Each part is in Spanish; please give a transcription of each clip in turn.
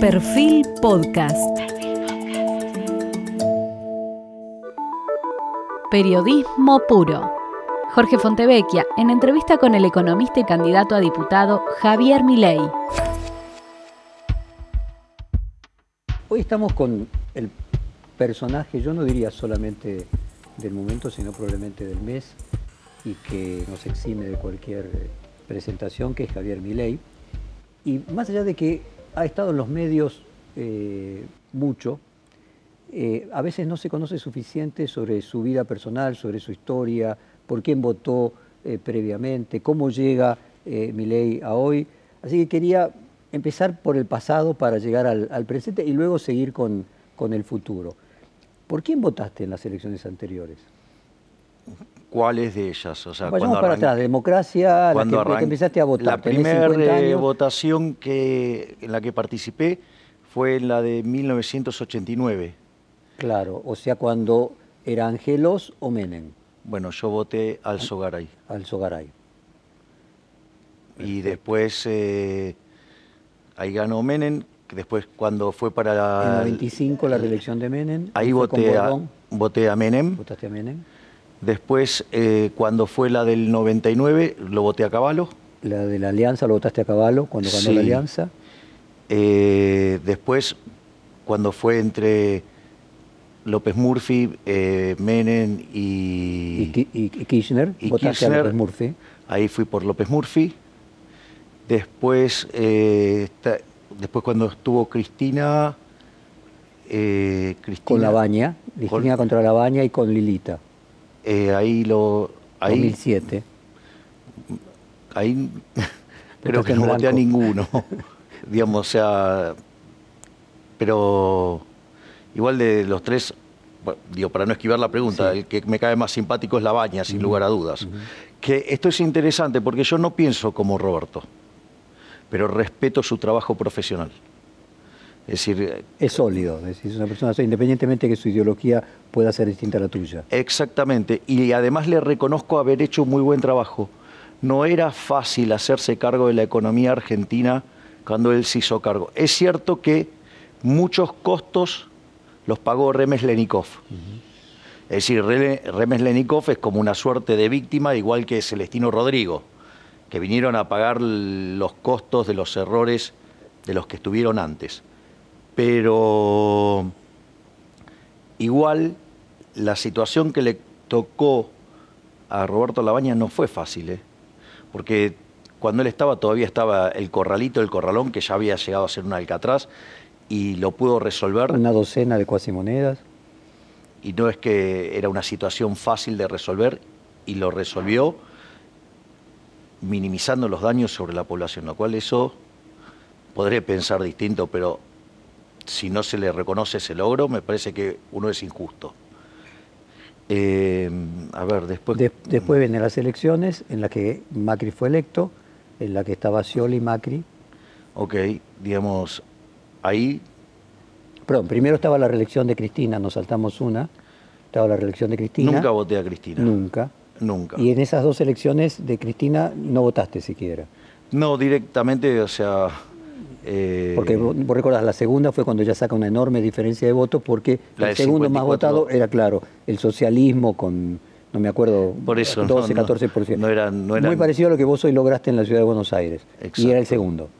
Perfil Podcast. Periodismo puro. Jorge Fontevecchia, en entrevista con el economista y candidato a diputado Javier Milei. Hoy estamos con el personaje, yo no diría solamente del momento, sino probablemente del mes, y que nos exime de cualquier presentación, que es Javier Milei. Y más allá de que ha estado en los medios eh, mucho, eh, a veces no se conoce suficiente sobre su vida personal, sobre su historia, por quién votó eh, previamente, cómo llega Milei a hoy. Así que quería empezar por el pasado para llegar al, presente y luego seguir con, con el futuro. ¿Por quién votaste en las elecciones anteriores? ¿Cuáles de ellas? O sea, Vayamos para atrás, democracia, la que, empezaste a votar. La primera votación que, en la que participé fue en la de 1989. Claro, o sea, cuando era Angelos o Menem. Bueno, yo voté al Sogaray. Al Sogaray. Y después eh, ahí ganó Menem, después cuando fue para... En el 95 la reelección de Menem. Ahí voté a, voté a Menem. ¿Votaste a Menem? Después, eh, cuando fue la del 99, lo voté a Caballo. La de la Alianza lo votaste a Caballo cuando ganó la Alianza. Eh, después, cuando fue entre López Murphy, eh, Menem y, Kirchner, votaste a López Murphy. Ahí fui por López Murphy. Después, después cuando estuvo Cristina, Cristina. Con la baña, Cristina contra la baña y con Lilita. Eh, ahí lo... Ahí, 2007. Ahí creo que no voté a ninguno. digamos, o sea... Pero igual de los tres, digo, para no esquivar la pregunta, el que me cae más simpático es la baña, sin lugar a dudas. Que esto es interesante porque yo no pienso como Roberto, pero respeto su trabajo profesional. Es decir, es sólido, es decir, una persona, independientemente que su ideología pueda ser distinta a la tuya. Exactamente, y además le reconozco haber hecho muy buen trabajo. No era fácil hacerse cargo de la economía argentina cuando él se hizo cargo. Es cierto que muchos costos los pagó Remes Lenikov. Es decir, Remes Lenikov es como una suerte de víctima, igual que Celestino Rodrigo, que vinieron a pagar los costos de los errores de los que estuvieron antes pero igual la situación que le tocó a Roberto Labaña no fue fácil, ¿eh? porque cuando él estaba todavía estaba el corralito, el corralón, que ya había llegado a ser un alcatraz, y lo pudo resolver. Una docena de cuasimonedas. Y no es que era una situación fácil de resolver, y lo resolvió minimizando los daños sobre la población, lo cual eso podré pensar distinto, pero si no se le reconoce ese logro, me parece que uno es injusto. Eh, a ver, después... después vienen las elecciones en las que Macri fue electo, en la que estaba Scioli y Macri. Ok, digamos, ahí... Perdón, primero estaba la reelección de Cristina, nos saltamos una. Estaba la reelección de Cristina. Nunca voté a Cristina. Nunca. Nunca. Y en esas dos elecciones de Cristina no votaste siquiera. No, directamente, o sea, eh, porque vos, recordás, la segunda fue cuando ya saca una enorme diferencia de votos porque el segundo más votado era, claro, el socialismo con, no me acuerdo, Por eso, 12, 14%. No, era, Muy parecido a lo que vos hoy lograste en la ciudad de Buenos Aires. Y era el segundo.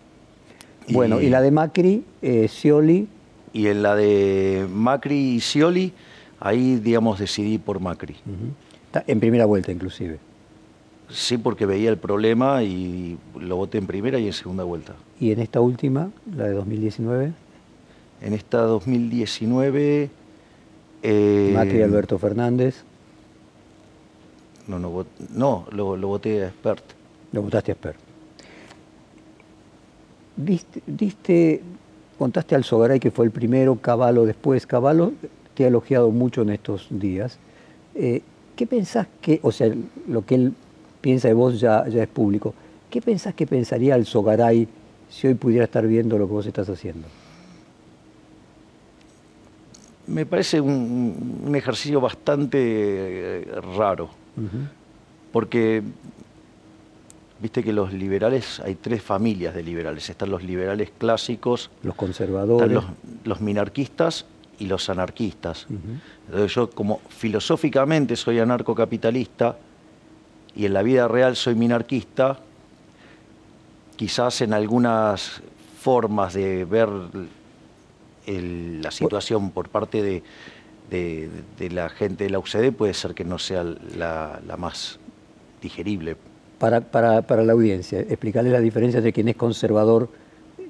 Bueno, y la de Macri, eh, Scioli. Y en la de Macri y Scioli, ahí, digamos, decidí por Macri. En primera vuelta, inclusive. Sí, porque veía el problema y lo voté en primera y en segunda vuelta. ¿Y en esta última, la de 2019? En esta 2019... Eh, Macri Alberto Fernández. No, no, no lo, voté a Expert. Lo votaste a Expert. Diste, contaste al Sogaray que fue el primero, Caballo después. Caballo te ha elogiado mucho en estos días. Eh, ¿Qué pensás que, o sea, lo que él piensa de vos ya, ya es público. ¿Qué pensás que pensaría el Sogaray si hoy pudiera estar viendo lo que vos estás haciendo? Me parece un, ejercicio bastante eh, raro, porque Viste que los liberales, hay tres familias de liberales. Están los liberales clásicos, los conservadores, están los, los minarquistas y los anarquistas. Entonces yo como filosóficamente soy anarcocapitalista y en la vida real soy minarquista, quizás en algunas formas de ver la situación por parte de, la gente de la UCD puede ser que no sea la, más digerible. Para, para, la audiencia, explicarle la diferencia de quien es conservador,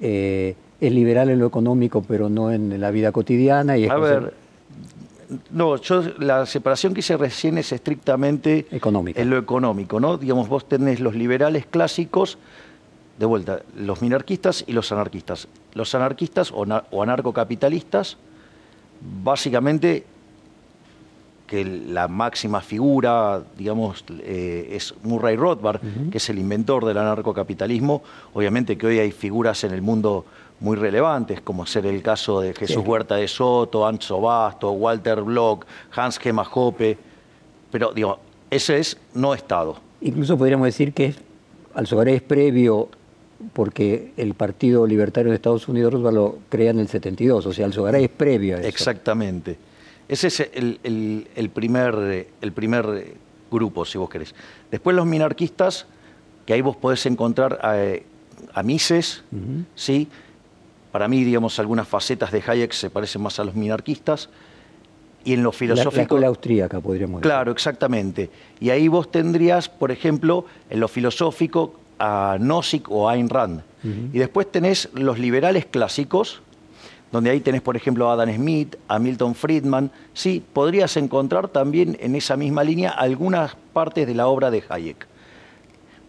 eh, es liberal en lo económico, pero no en la vida cotidiana. Y A ver, no, yo la separación que hice recién es estrictamente Económica. en lo económico, ¿no? Digamos, vos tenés los liberales clásicos, de vuelta, los minarquistas y los anarquistas. Los anarquistas o, anarcocapitalistas, básicamente que la máxima figura, digamos, eh, es Murray Rothbard, que es el inventor del anarcocapitalismo. Obviamente que hoy hay figuras en el mundo muy relevantes, como ser el caso de Jesús Huerta de Soto, Ancho Basto, Walter Block, Hans Gemma Hoppe, pero digo, ese es no Estado. Incluso podríamos decir que Alzogaray es previo porque el Partido Libertario de Estados Unidos lo crea en el 72, o sea, Alzogaray es previo a eso. Exactamente. Ese es el, primer, el primer grupo, si vos querés. Después los minarquistas, que ahí vos podés encontrar a, Mises, ¿sí? Para mí, digamos, algunas facetas de Hayek se parecen más a los minarquistas. Y en lo filosófico. La, escuela austríaca, podríamos decir. Claro, exactamente. Y ahí vos tendrías, por ejemplo, en lo filosófico a Nozick o a Ayn Rand. Y después tenés los liberales clásicos, donde ahí tenés, por ejemplo, a Adam Smith, a Milton Friedman. Sí, podrías encontrar también en esa misma línea algunas partes de la obra de Hayek.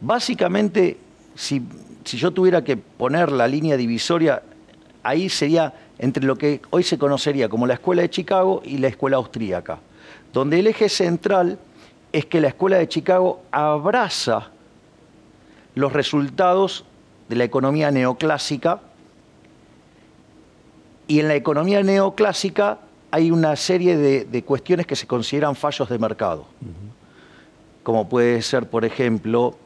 Básicamente, si, si yo tuviera que poner la línea divisoria, ahí sería entre lo que hoy se conocería como la Escuela de Chicago y la Escuela Austríaca, donde el eje central es que la Escuela de Chicago abraza los resultados de la economía neoclásica y en la economía neoclásica hay una serie de, cuestiones que se consideran fallos de mercado, como puede ser, por ejemplo,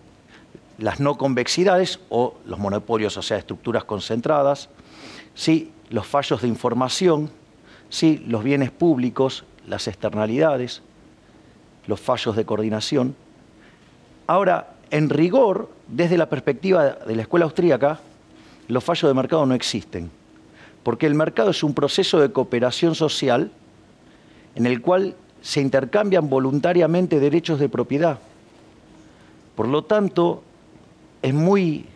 las no convexidades o los monopolios, o sea, estructuras concentradas, ¿sí? los fallos de información, ¿sí? los bienes públicos, las externalidades, los fallos de coordinación. Ahora, en rigor, desde la perspectiva de la escuela austríaca, los fallos de mercado no existen, porque el mercado es un proceso de cooperación social en el cual se intercambian voluntariamente derechos de propiedad. Por lo tanto, es muy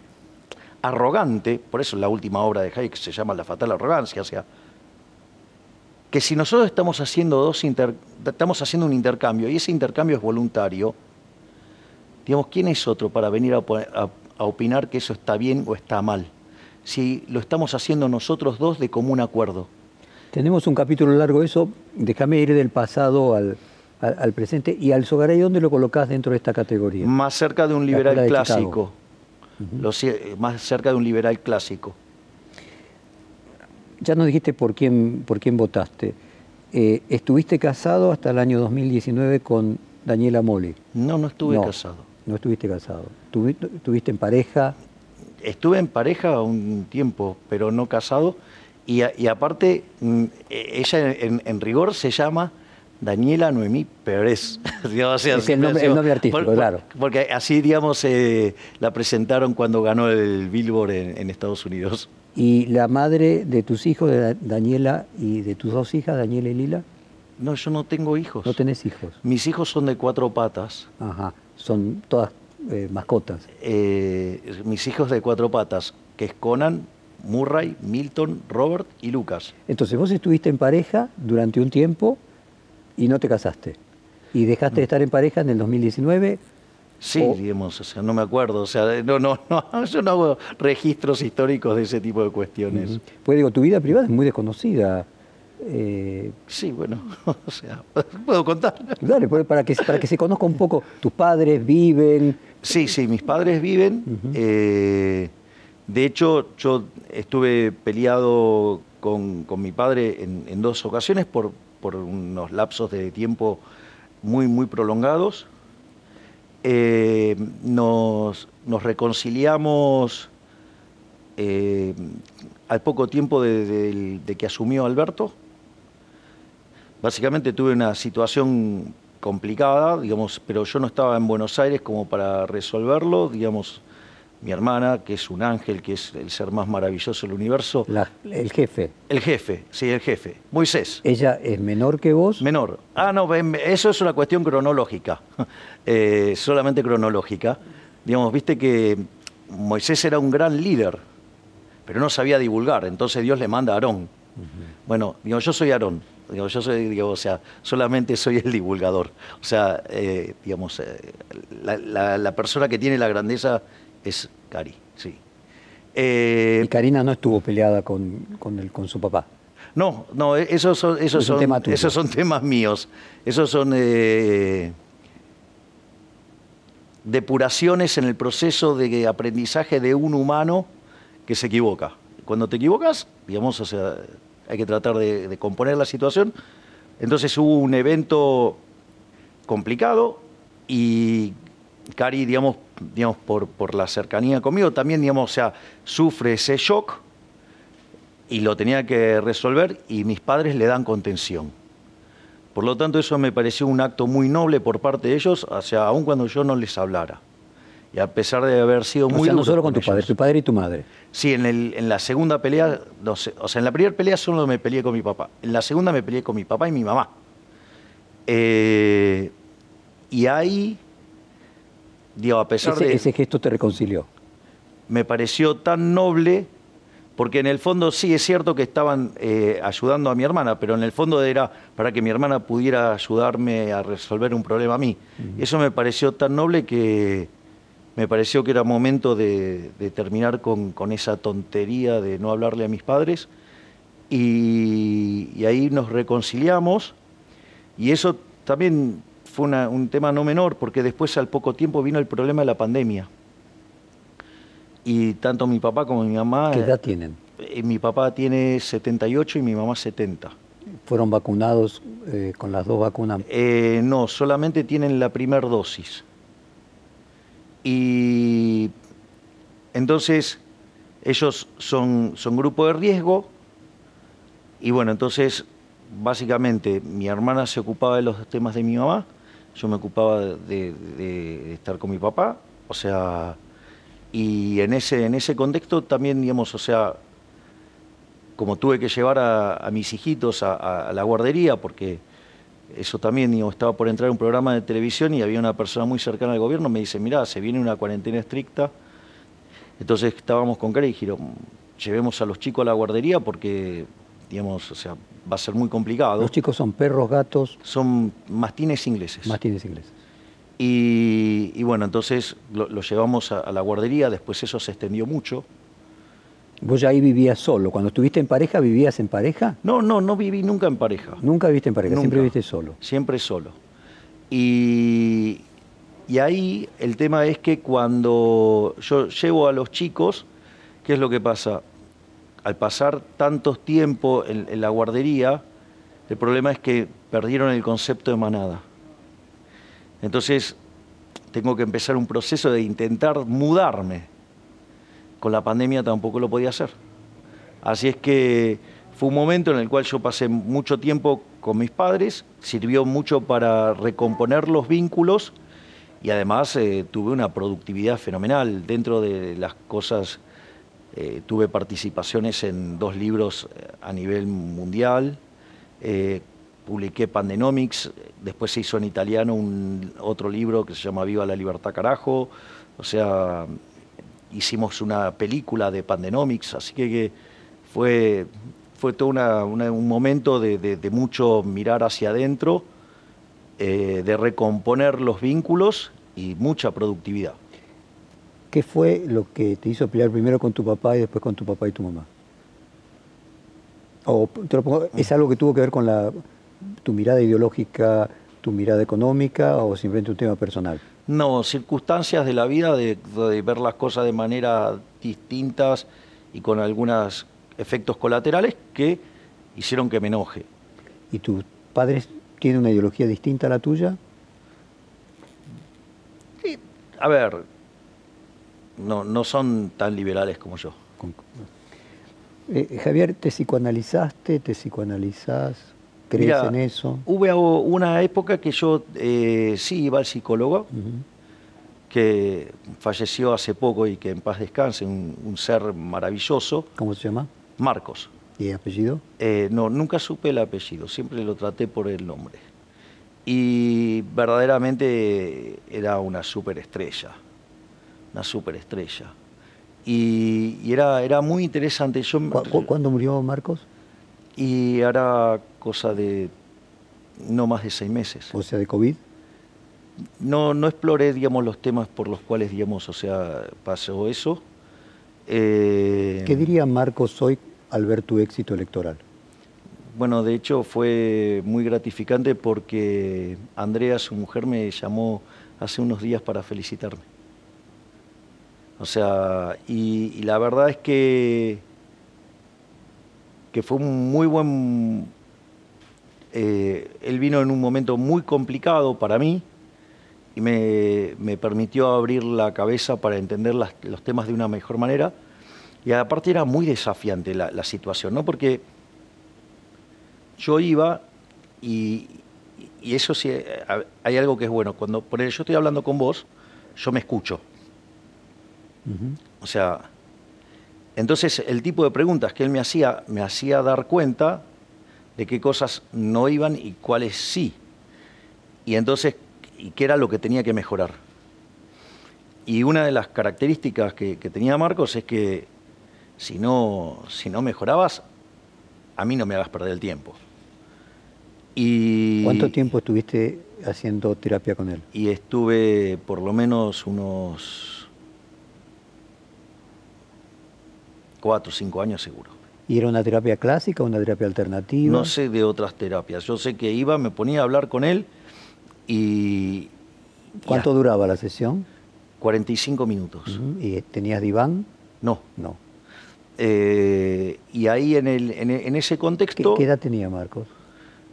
arrogante, por eso la última obra de Hayek se llama La fatal arrogancia, o sea, que si nosotros estamos haciendo, un intercambio y ese intercambio es voluntario, digamos, ¿quién es otro para venir a opinar que eso está bien o está mal? Si lo estamos haciendo nosotros dos de común acuerdo. Tenemos un capítulo largo de eso, déjame ir del pasado al, presente. ¿Y al Sogaray dónde lo colocás dentro de esta categoría? Más cerca de un liberal clásico más cerca de un liberal clásico. Ya nos dijiste por quién, por quién votaste. Eh, ¿Estuviste casado hasta el año 2019 con Daniela Moli? No, no estuve casado. No estuviste casado. ¿Estuviste en pareja? Estuve en pareja un tiempo, pero no casado. Y, aparte, mm, e, ella en rigor se llama Daniela Noemí Pérez. es el nombre, artístico, claro. Porque así, digamos, eh, la presentaron cuando ganó el Billboard en, Estados Unidos. ¿Y la madre de tus hijos, de Daniela, y de tus dos hijas, Daniela y Lila? No, yo no tengo hijos. ¿No tenés hijos? Mis hijos son de cuatro patas. Ajá, son todas eh, mascotas. Eh, mis hijos de cuatro patas, que es Conan, Murray, Milton, Robert y Lucas. Entonces vos estuviste en pareja durante un tiempo y no te casaste. ¿Y dejaste de estar en pareja en el 2019? Sí, digamos, o sea, no me acuerdo, o sea, no, no, no, yo no hago registros históricos de ese tipo de cuestiones. Pues digo, tu vida privada es muy desconocida. Eh, sí, bueno, o sea, puedo contar. Dale, pues, para que, para que se conozca un poco, tus padres viven. Sí, sí, mis padres viven. Eh, de hecho, yo estuve peleado con, mi padre en, en dos ocasiones por, por unos lapsos de tiempo muy, muy prolongados. eh, nos, nos, reconciliamos al poco tiempo de, que asumió Alberto. Básicamente tuve una situación complicada, digamos, pero yo no estaba en Buenos Aires como para resolverlo, digamos, mi hermana, que es un ángel, que es el ser más maravilloso del universo. el jefe. El jefe, sí, el jefe. Moisés. ¿Ella es menor que vos? Menor. Ah, no, eso es una cuestión cronológica, eh, solamente cronológica. Digamos, viste que Moisés era un gran líder, pero no sabía divulgar, entonces Dios le manda a Aarón. Bueno, digo, yo soy Aarón, yo soy, digo, o sea, solamente soy el divulgador. O sea, eh, digamos, eh, la persona que tiene la grandeza es Cari, sí. Eh, y Karina no estuvo peleada con, con, su papá. No, no, esos son, esos son, esos son temas míos. Esos son depuraciones en el proceso de aprendizaje de un humano que se equivoca. Cuando te equivocas, digamos, o sea, hay que tratar de componer la situación. Entonces hubo un evento complicado y Cari, digamos, digamos por, por la cercanía conmigo, también, digamos, o sea, sufre ese shock y lo tenía que resolver y mis padres le dan contención. Por lo tanto, eso me pareció un acto muy noble por parte de ellos, o sea, aun cuando yo no les hablara. Y a pesar de haber sido muy... O sea, no solo con, tu padre, tu padre y tu madre. Sí, en, el, en la segunda pelea, no sé, o sea, en la primera pelea solo me peleé con mi papá. En la segunda me peleé con mi papá y mi mamá. Eh, y ahí a pesar ese, de... Ese gesto te reconcilió. Me pareció tan noble, porque en el fondo sí es cierto que estaban eh, ayudando a mi hermana, pero en el fondo era para que mi hermana pudiera ayudarme a resolver un problema a mí. Eso me pareció tan noble que me pareció que era momento de, terminar con, esa tontería de no hablarle a mis padres. y ahí nos reconciliamos. Y eso también fue un tema no menor, porque después al poco tiempo vino el problema de la pandemia. Y tanto mi papá como mi mamá... ¿Qué edad tienen? Eh, mi papá tiene 78 y mi mamá 70. ¿Fueron vacunados eh, con las dos vacunas? Eh, no, solamente tienen la primera dosis. Y entonces ellos son, son grupo de riesgo. Y bueno, entonces básicamente mi hermana se ocupaba de los temas de mi mamá yo me ocupaba de, estar con mi papá, o sea, y en ese, en ese contexto también, digamos, o sea, como tuve que llevar a, mis hijitos a, la guardería, porque eso también, digamos, estaba por entrar un programa de televisión y había una persona muy cercana al gobierno, me dice, mira, se viene una cuarentena estricta, entonces estábamos con cara y dijeron, llevemos a los chicos a la guardería porque, digamos, o sea, va a ser muy complicado. ¿Los chicos son perros, gatos? Son mastines ingleses. Mastines ingleses. Y, bueno, entonces lo, llevamos a, la guardería, después eso se extendió mucho. ¿Vos ya ahí vivías solo? Cuando estuviste en pareja, vivías en pareja? No, no, no viví nunca en pareja. ¿Nunca viviste en pareja? ¿Siempre viviste solo? Siempre solo. Y, y ahí el tema es que cuando yo llevo a los chicos, ¿qué es lo que pasa? al pasar tantos tiempo en, la guardería, el problema es que perdieron el concepto de manada. Entonces, tengo que empezar un proceso de intentar mudarme. Con la pandemia tampoco lo podía hacer. Así es que fue un momento en el cual yo pasé mucho tiempo con mis padres, sirvió mucho para recomponer los vínculos y además eh, tuve una productividad fenomenal dentro de las cosas eh, tuve participaciones en dos libros eh, a nivel mundial. Publiqué Pandenomics, después se hizo en italiano un otro libro que se llama Viva la Libertad Carajo. O sea, hicimos una película de Pandenomics, así que, fue, fue todo un momento de, mucho mirar hacia adentro, de recomponer los vínculos y mucha productividad. ¿Qué fue lo que te hizo pelear primero con tu papá y después con tu papá y tu mamá? O ¿Es algo que tuvo que ver con la, tu mirada ideológica, tu mirada económica o simplemente un tema personal? No, circunstancias de la vida, de, ver las cosas de manera distintas y con algunos efectos colaterales que hicieron que me enoje. ¿Y tus padres tienen una ideología distinta a la tuya? a ver, no, no son tan liberales como yo. Eh, Javier, ¿te psicoanalizaste? ¿Te psicoanalizás? ¿Crees Mira, en eso? Hubo una época que yo eh, sí iba al psicólogo, que falleció hace poco y que en paz descanse, un, un ser maravilloso, ¿Cómo se llama? Marcos. ¿Y apellido? Eh, no, nunca supe el apellido, siempre lo traté por el nombre. Y verdaderamente era una superestrella, una superestrella. Y, y era, era muy interesante. Yo, ¿Cu- cu- ¿Cuándo murió Marcos? Y era cosa de no más de seis meses. O sea, de COVID. No, no exploré, digamos, los temas por los cuales, digamos, o sea, pasó eso. Eh, ¿Qué diría Marcos hoy al ver tu éxito electoral? Bueno, de hecho fue muy gratificante porque Andrea, su mujer, me llamó hace unos días para felicitarme. O sea, y, y la verdad es que, que fue un muy buen... eh, él vino en un momento muy complicado para mí y me, me permitió abrir la cabeza para entender las- los temas de una mejor manera. Y aparte era muy desafiante la, la situación, ¿no? Porque yo iba y, y eso sí, hay algo que es bueno. Cuando por yo estoy hablando con vos, yo me escucho. O sea, entonces el tipo de preguntas que él me hacía me hacía dar cuenta de qué cosas no iban y cuáles sí. Y entonces, y qué era lo que tenía que mejorar. Y una de las características que, que tenía Marcos es que si no, si no mejorabas, a mí no me hagas perder el tiempo. Y, ¿Cuánto tiempo estuviste haciendo terapia con él? Y estuve por lo menos unos cuatro o cinco años seguro. ¿Y era una terapia clásica o una terapia alternativa? No sé de otras terapias. Yo sé que iba, me ponía a hablar con él y... ¿Cuánto duraba la sesión? 45 minutos. Ujú. ¿Y tenías diván? No. No. Eh, y ahí en, el, en, en ese ¿Qué, contexto... qué edad tenía Marcos?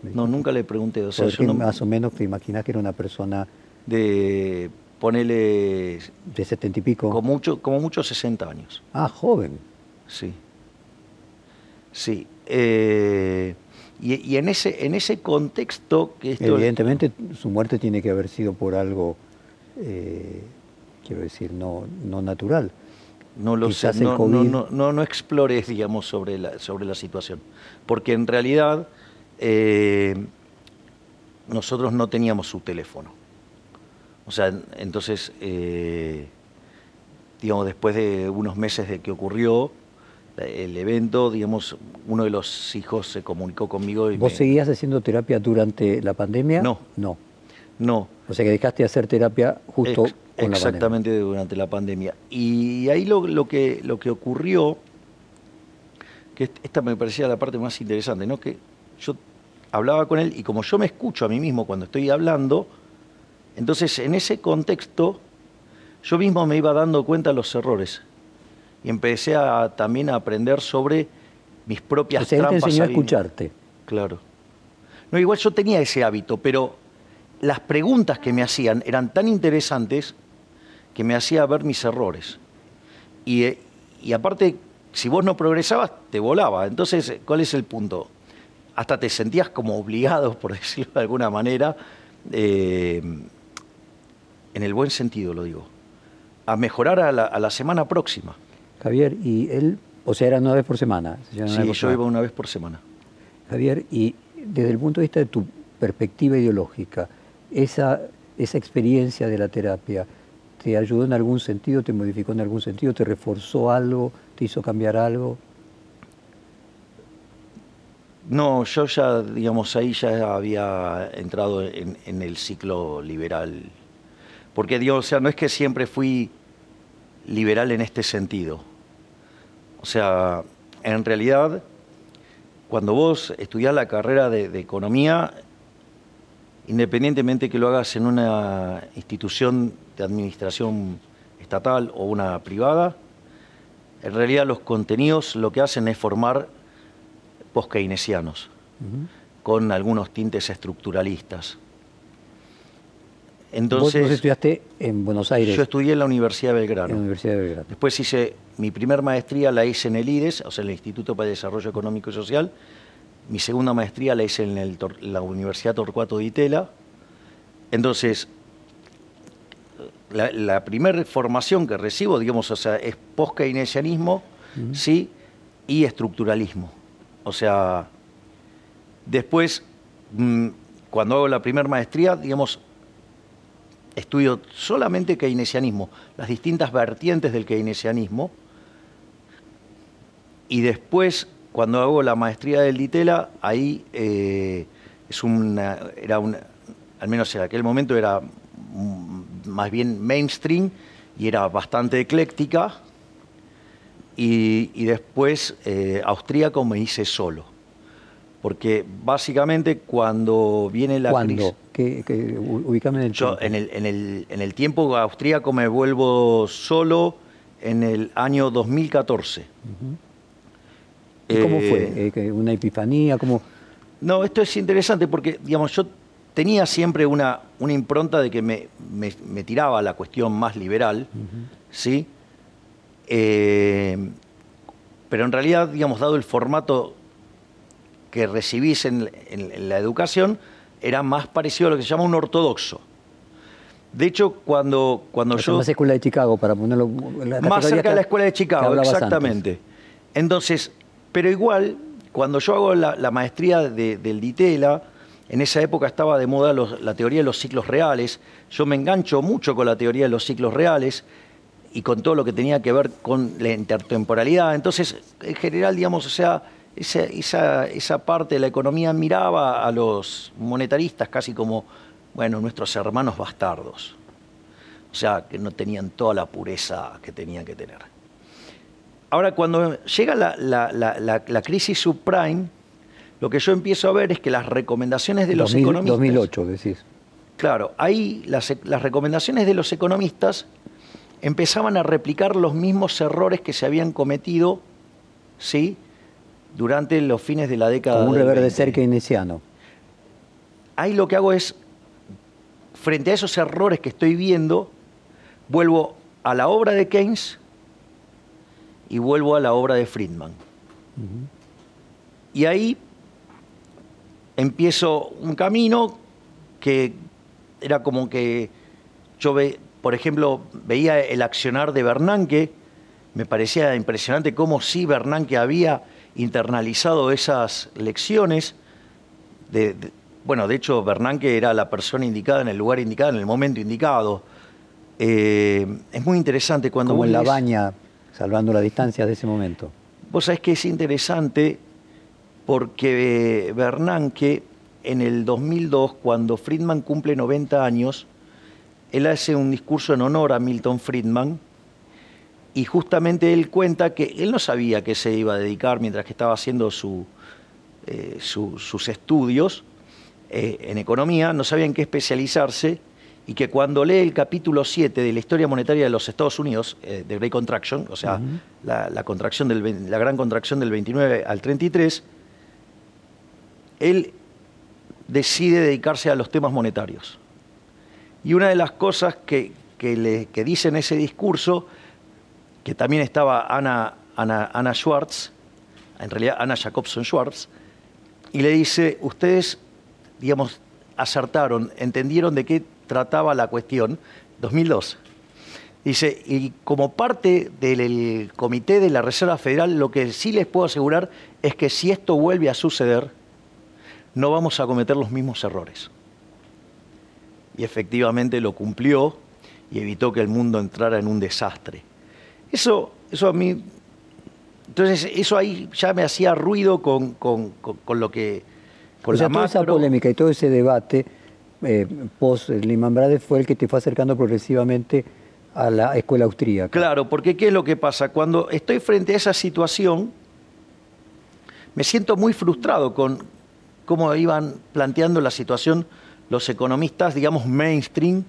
No, nunca le pregunté. O sea, Porque yo no- más o menos te imaginas que era una persona de ponerle de setenta y pico. como mucho, como mucho 60 años. Ah, joven. Sí. Sí. eh, y, y en ese, en ese contexto que esto. Evidentemente su muerte tiene que haber sido por algo, eh, quiero decir, no, no natural. No lo Quizás sé, no, COVID. no, no, no, no explores, digamos, sobre la, sobre la situación. Porque en realidad eh, nosotros no teníamos su teléfono. O sea, en- entonces, eh, digamos, después de unos meses de que ocurrió el evento, digamos, uno de los hijos se comunicó conmigo y ¿Vos me- seguías haciendo terapia durante la pandemia? No. No. No, O sea que dejaste de hacer terapia justo Ex- con la pandemia. exactamente durante la pandemia. Y ahí lo, lo que, lo que ocurrió, que est- esta me parecía la parte más interesante, ¿no? que yo hablaba con él y como yo me escucho a mí mismo cuando estoy hablando, entonces en ese contexto yo mismo me iba dando cuenta de los errores y empecé a, también a aprender sobre mis propias O sea, él te trampas. enseñó a escucharte. Claro. No, igual yo tenía ese hábito, pero las preguntas que me hacían eran tan interesantes que me hacía ver mis errores. Y, eh, y aparte, si vos no progresabas, te volaba. Entonces, ¿cuál es el punto? Hasta te sentías como obligado, por decirlo de alguna manera, eh, en el buen sentido lo digo, a mejorar a la, a la semana próxima. Javier, y él, o sea, era una vez por semana. se Sí, por yo semana. iba una vez por semana. Javier, y desde el punto de vista de tu perspectiva ideológica, esa, esa experiencia de la terapia, ¿te ayudó en algún sentido, te modificó en algún sentido, te reforzó algo, te hizo cambiar algo? No, yo ya, digamos, ahí ya había entrado en, en el ciclo liberal. Porque, digo, o sea, no es que siempre fui liberal en este sentido. O sea, en realidad, cuando vos estudiás la carrera de, de economía, independientemente que lo hagas en una institución de administración estatal o una privada, en realidad los contenidos lo que hacen es formar post-keynesianos, con algunos tintes estructuralistas. Entonces, ¿Vos, estudiaste en Buenos Aires? Yo estudié en la Universidad de Belgrano. En la Universidad de Belgrano. Después hice mi primer maestría, la hice en el IDES, o sea, en el Instituto para el Desarrollo Económico y Social. Mi segunda maestría la hice en la Universidad Torcuato de Itela. Entonces, la, primera formación que recibo, digamos, o sea, es post-keynesianismo, ¿sí? Y estructuralismo. O sea, después, mm, cuando hago la primera maestría, digamos, estudio solamente keynesianismo, las distintas vertientes del keynesianismo, y después, cuando hago la maestría del Ditela, ahí eh, es una, era un, al menos en aquel momento era más bien mainstream y era bastante ecléctica. Y, después eh, austríaco me hice solo. Porque básicamente cuando viene la crisis... ¿Qué, ubicame en el tiempo. En el, en, el, en el tiempo austríaco me vuelvo solo en el año 2014. ¿Cómo fue? Eh, ¿Una epifanía? ¿Cómo? No, esto es interesante porque, digamos, yo tenía siempre una, una impronta de que me, tiraba a la cuestión más liberal, ¿sí? Eh, pero en realidad, digamos, dado el formato que recibís en, la educación, era más parecido a lo que se llama un ortodoxo. De hecho, cuando, cuando yo... Más escuela de Chicago, para ponerlo... más cerca de la escuela de Chicago, exactamente. Entonces, pero igual, cuando yo hago la, maestría del DITELA, en esa época estaba de moda la teoría de los ciclos reales. Yo me engancho mucho con la teoría de los ciclos reales y con todo lo que tenía que ver con la intertemporalidad. Entonces, en general, digamos, o sea, esa, esa, parte de la economía miraba a los monetaristas casi como, bueno, nuestros hermanos bastardos. O sea, que no tenían toda la pureza que tenían que tener. Ahora, cuando llega la, la crisis subprime, lo que yo empiezo a ver es que las recomendaciones de los economistas... 2008, decís. Claro, ahí las, recomendaciones de los economistas empezaban a replicar los mismos errores que se habían cometido, ¿sí? Durante los fines de la década Como un reverdecer keynesiano. Ahí lo que hago es, frente a esos errores que estoy viendo, vuelvo a la obra de Keynes y vuelvo a la obra de Friedman. Y ahí empiezo un camino que era como que yo, ve, por ejemplo, veía el accionar de Bernanke, me parecía impresionante cómo sí Bernanke había internalizado esas lecciones. De, bueno, de hecho, Bernanke era la persona indicada en el lugar indicado, en el momento indicado. Eh, es muy interesante cuando... Como en la baña, salvando la distancia de ese momento. Vos sabés que es interesante porque Bernanke en el 2002, cuando Friedman cumple 90 años, él hace un discurso en honor a Milton Friedman y justamente él cuenta que él no sabía que se iba a dedicar mientras que estaba haciendo eh, sus estudios eh, en economía, no sabía en qué especializarse y que cuando lee el capítulo 7 de la historia monetaria de los Estados Unidos, de eh, Great Contraction, o sea, la, contracción del, la gran contracción del 29 al 33, él decide dedicarse a los temas monetarios. Y una de las cosas que, le, dice en ese discurso, que también estaba Ana, Ana, Schwartz, en realidad Ana Jacobson Schwartz, y le dice, ustedes, digamos, acertaron, entendieron de qué trataba la cuestión, 2002. Dice, y como parte del comité de la Reserva Federal, lo que sí les puedo asegurar es que si esto vuelve a suceder, no vamos a cometer los mismos errores. Y efectivamente lo cumplió y evitó que el mundo entrara en un desastre. Eso, eso a mí, entonces eso ahí ya me hacía ruido con, lo que... Con la toda esa polémica y todo ese debate eh, post Lehman Brothers fue el que te fue acercando progresivamente a la escuela austríaca. Claro, porque ¿qué es lo que pasa? Cuando estoy frente a esa situación, me siento muy frustrado con, cómo iban planteando la situación los economistas, digamos, mainstream.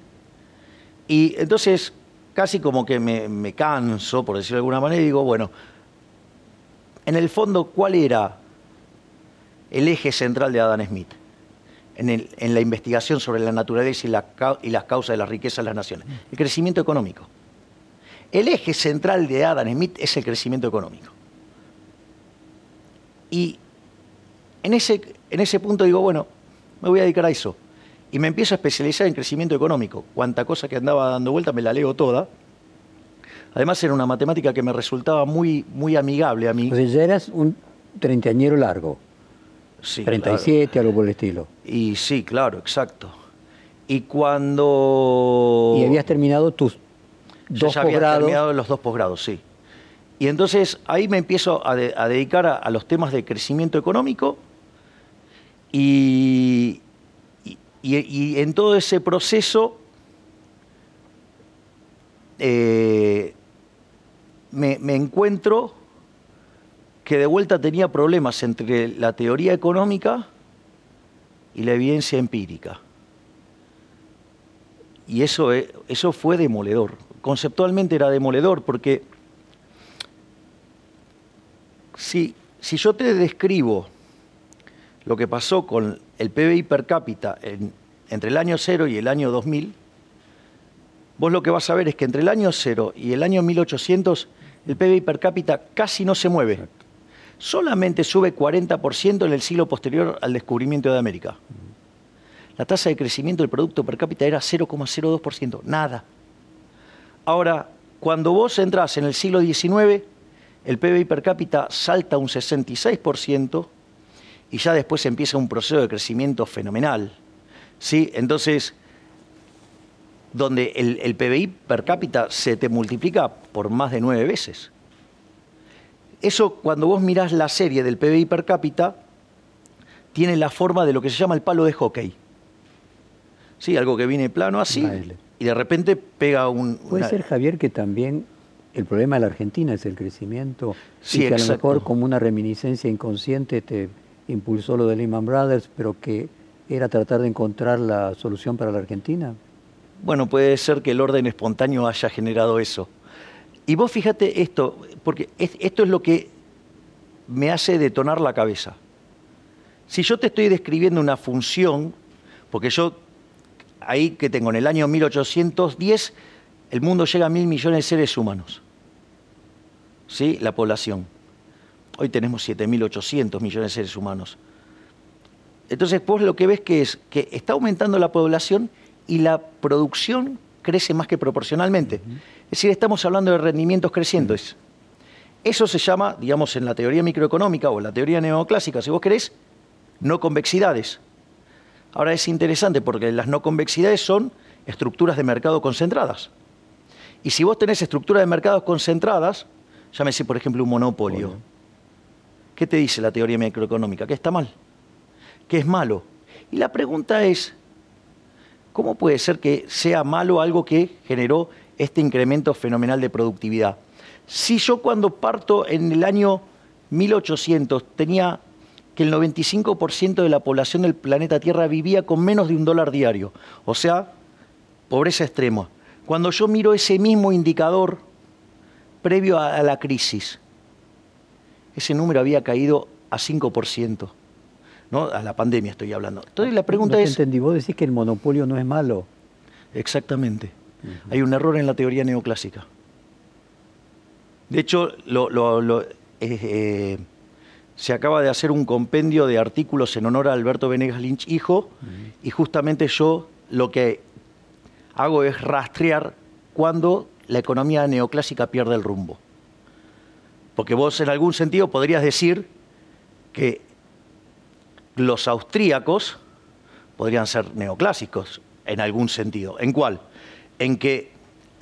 Y entonces, casi como que me, canso, por decirlo de alguna manera, y digo, bueno, en el fondo, ¿cuál era el eje central de Adam Smith? en, la investigación sobre la naturaleza y, y las causas de la riqueza de las naciones? El crecimiento económico. El eje central de Adam Smith es el crecimiento económico. Y en ese, en ese punto digo, bueno, me voy a dedicar a eso. Y me empiezo a especializar en crecimiento económico. Cuanta cosa que andaba dando vuelta me la leo toda. Además era una matemática que me resultaba muy, muy amigable a mí. O sea, ya eras un treintañero largo. Sí, 37, algo por el estilo. Y sí, claro, exacto. Y cuando... Y habías terminado tus dos ya había terminado los dos posgrados, sí. Y entonces ahí me empiezo a, dedicar a, los temas de crecimiento económico y, y, en todo ese proceso eh, me, encuentro que de vuelta tenía problemas entre la teoría económica y la evidencia empírica. Y eso, eh, eso fue demoledor. Conceptualmente era demoledor porque si, si yo te describo lo que pasó con el PBI per cápita entre el año 0 y el año 2000, vos lo que vas a ver es que entre el año 0 y el año 1800 el PBI per cápita casi no se mueve. Solamente sube 40% en el siglo posterior al descubrimiento de América. La tasa de crecimiento del Producto per cápita era 0,02%, nada. Ahora, cuando vos entras en el siglo XIX, el PBI per cápita salta un 66% y ya después empieza un proceso de crecimiento fenomenal. ¿sí? Entonces, donde el, el, PBI per cápita se te multiplica por más de nueve veces. Eso, cuando vos mirás la serie del PBI per cápita, tiene la forma de lo que se llama el palo de hockey. Sí, algo que viene plano así y de repente pega un... Puede ser, Javier, que también el problema de la Argentina es el crecimiento sí, y que a lo mejor como una reminiscencia inconsciente te impulsó lo de Lehman Brothers, pero que era tratar de encontrar la solución para la Argentina. Bueno, puede ser que el orden espontáneo haya generado eso. Y vos fíjate esto, porque esto es lo que me hace detonar la cabeza. Si yo te estoy describiendo una función, porque yo ahí que tengo en el año 1810, el mundo llega a mil millones de seres humanos. ¿Sí? La población. Hoy tenemos 7.800 millones de seres humanos. Entonces vos lo que ves que es que está aumentando la población y la producción crece más que proporcionalmente. Es decir, estamos hablando de rendimientos crecientes. Eso se llama, digamos, en la teoría microeconómica o en la teoría neoclásica, si vos querés, no convexidades. Ahora es interesante porque las no convexidades son estructuras de mercado concentradas. Y si vos tenés estructuras de mercados concentradas, llámese por ejemplo un monopolio, ¿qué te dice la teoría microeconómica? Que está mal, que es malo. Y la pregunta es, ¿cómo puede ser que sea malo algo que generó este incremento fenomenal de productividad. Si yo cuando parto en el año 1800 tenía que el 95% de la población del planeta Tierra vivía con menos de un dólar diario, o sea, pobreza extrema. Cuando yo miro ese mismo indicador previo a la crisis, ese número había caído a 5%. ¿no? A la pandemia estoy hablando. Entonces la pregunta no es... entendí, vos decís que el monopolio no es malo. Exactamente. Hay un error en la teoría neoclásica. De hecho, eh, eh, se acaba de hacer un compendio de artículos en honor a Alberto Venegas Lynch, hijo, y justamente yo lo que hago es rastrear cuando la economía neoclásica pierde el rumbo. Porque vos en algún sentido podrías decir que los austríacos podrían ser neoclásicos, en algún sentido. ¿En cuál? en que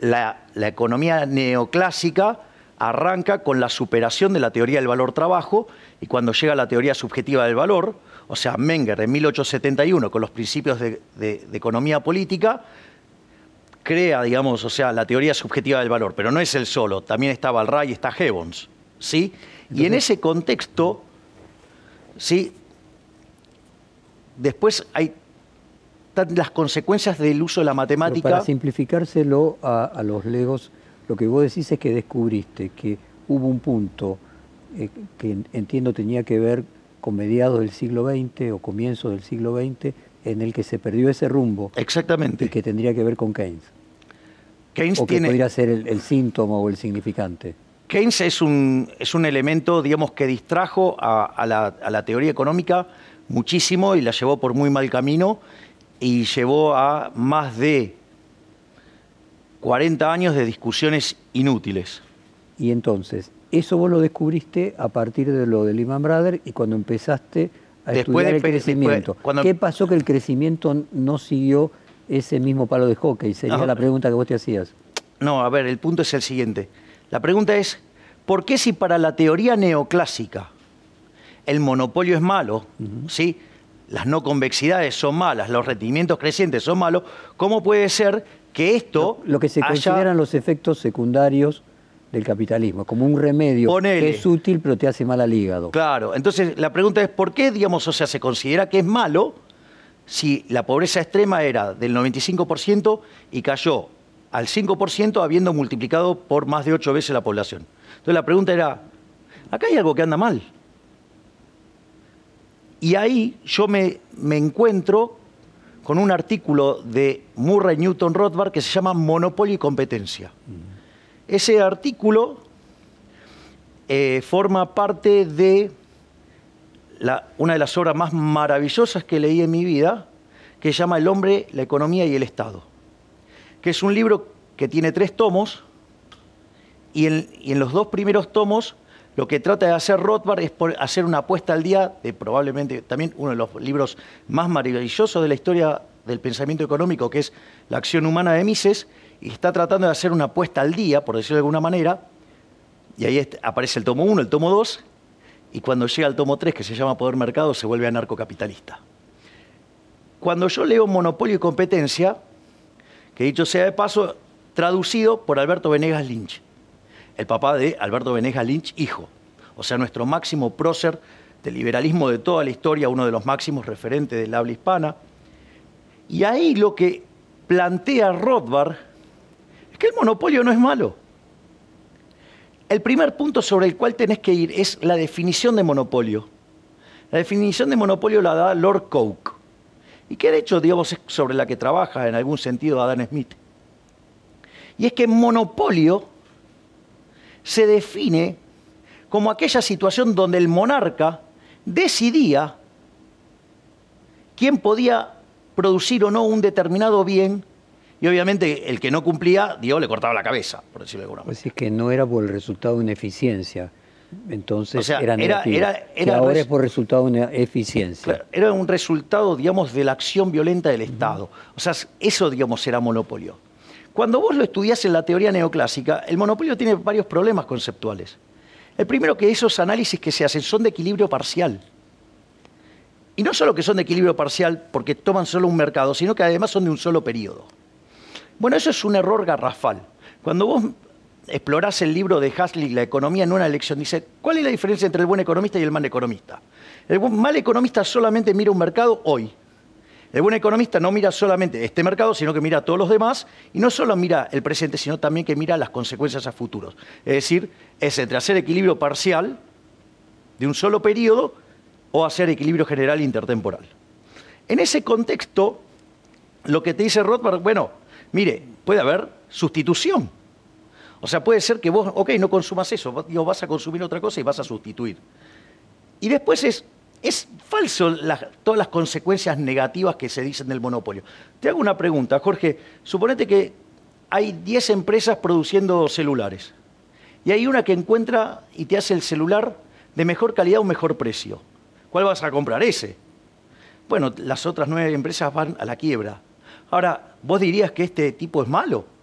la, economía neoclásica arranca con la superación de la teoría del valor trabajo y cuando llega la teoría subjetiva del valor, o sea, Menger en 1871 con los principios de, economía política, crea, digamos, o sea, la teoría subjetiva del valor, pero no es el solo, también está Balray y está Hebons, ¿sí? y en ese contexto, ¿sí? Después hay las consecuencias del uso de la matemática. para simplificárselo a, los legos, lo que vos decís es que descubriste que hubo un punto eh, que entiendo tenía que ver con mediados del siglo XX o comienzos del siglo XX, en el que se perdió ese rumbo Exactamente. y que tendría que ver con Keynes. Keynes o que tiene... podría ser el, el síntoma o el significante. Keynes es un, es un elemento, digamos, que distrajo a, a la, a la teoría económica muchísimo y la llevó por muy mal camino y llevó a más de 40 años de discusiones inútiles. Y entonces, eso vos lo descubriste a partir de lo de Lehman Brothers y cuando empezaste a Después estudiar de- el crecimiento. después, cuando- ¿Qué pasó que el crecimiento no siguió ese mismo palo de hockey? Sería No. la pregunta que vos te hacías. No, a ver, el punto es el siguiente. La pregunta es, ¿por qué si para la teoría neoclásica el monopolio es malo, ¿sí? las no convexidades son malas, los rendimientos crecientes son malos, ¿cómo puede ser que esto Lo que se haya- consideran los efectos secundarios del capitalismo, como un remedio Ponele. que es útil pero te hace mal al hígado. Claro, entonces la pregunta es, ¿por qué, digamos, o sea, se considera que es malo si la pobreza extrema era del 95% y cayó al 5% habiendo multiplicado por más de ocho veces la población? Entonces la pregunta era, acá hay algo que anda mal. Y ahí yo me, me encuentro con un artículo de Murray Newton Rothbard que se llama Monopolio y Competencia. Ese artículo eh, forma parte de la- una de las obras más maravillosas que leí en mi vida, que se llama El hombre, la economía y el Estado, que es un libro que tiene tres tomos, y en, los dos primeros tomos lo que trata de hacer Rothbard es hacer una apuesta al día de probablemente también uno de los libros más maravillosos de la historia del pensamiento económico, que es La acción humana de Mises, y está tratando de hacer una apuesta al día, por decirlo de alguna manera, y ahí aparece el tomo 1, el tomo 2, y cuando llega al tomo 3, que se llama Poder Mercado, se vuelve anarcocapitalista. Cuando yo leo Monopolio y Competencia, que dicho sea de paso, traducido por Alberto Venegas Lynch, el papá de Alberto Venegas Lynch, hijo. O sea, nuestro máximo prócer del liberalismo de toda la historia, uno de los máximos referentes del habla hispana. Y ahí lo que plantea Rothbard es que el monopolio no es malo. El primer punto sobre el cual tenés que ir es la definición de monopolio. La definición de monopolio la da Lord Coke, y que de hecho, digamos, es sobre la que trabaja en algún sentido Adam Smith. Y es que monopolio se define como aquella situación donde el monarca decidía quién podía producir o no un determinado bien y obviamente el que no cumplía, Dios le cortaba la cabeza, por decirlo de alguna manera. Pues es que no era por el resultado de una eficiencia, entonces O sea, era era- negativo. era- Que era ahora es por resultado de una eficiencia. Claro, era un resultado, digamos, de la acción violenta del Estado. O sea, eso, digamos, era monopolio. Cuando vos lo estudiás en la teoría neoclásica, el monopolio tiene varios problemas conceptuales. El primero que esos análisis que se hacen son de equilibrio parcial. Y no solo que son de equilibrio parcial porque toman solo un mercado, sino que además son de un solo periodo. Bueno, eso es un error garrafal. Cuando vos explorás el libro de Hasley, La economía en una lección, dice, ¿cuál es la diferencia entre el buen economista y el mal economista? El mal economista solamente mira un mercado hoy. El buen economista no mira solamente este mercado, sino que mira a todos los demás y no solo mira el presente, sino también que mira las consecuencias a futuros. Es decir, es entre hacer equilibrio parcial de un solo periodo o hacer equilibrio general intertemporal. En ese contexto, lo que te dice Rothbard, bueno, mire, puede haber sustitución. O sea, puede ser que vos, ok, no consumas eso, digo, vas a consumir otra cosa y vas a sustituir. Y después es, es falso todas las consecuencias negativas que se dicen del monopolio. Te hago una pregunta, Jorge. Suponete que hay 10 empresas produciendo celulares y hay una que encuentra y te hace el celular de mejor calidad o mejor precio. ¿Cuál vas a comprar? Ese. Bueno, las otras nueve empresas van a la quiebra. Ahora, ¿vos dirías que este tipo es malo?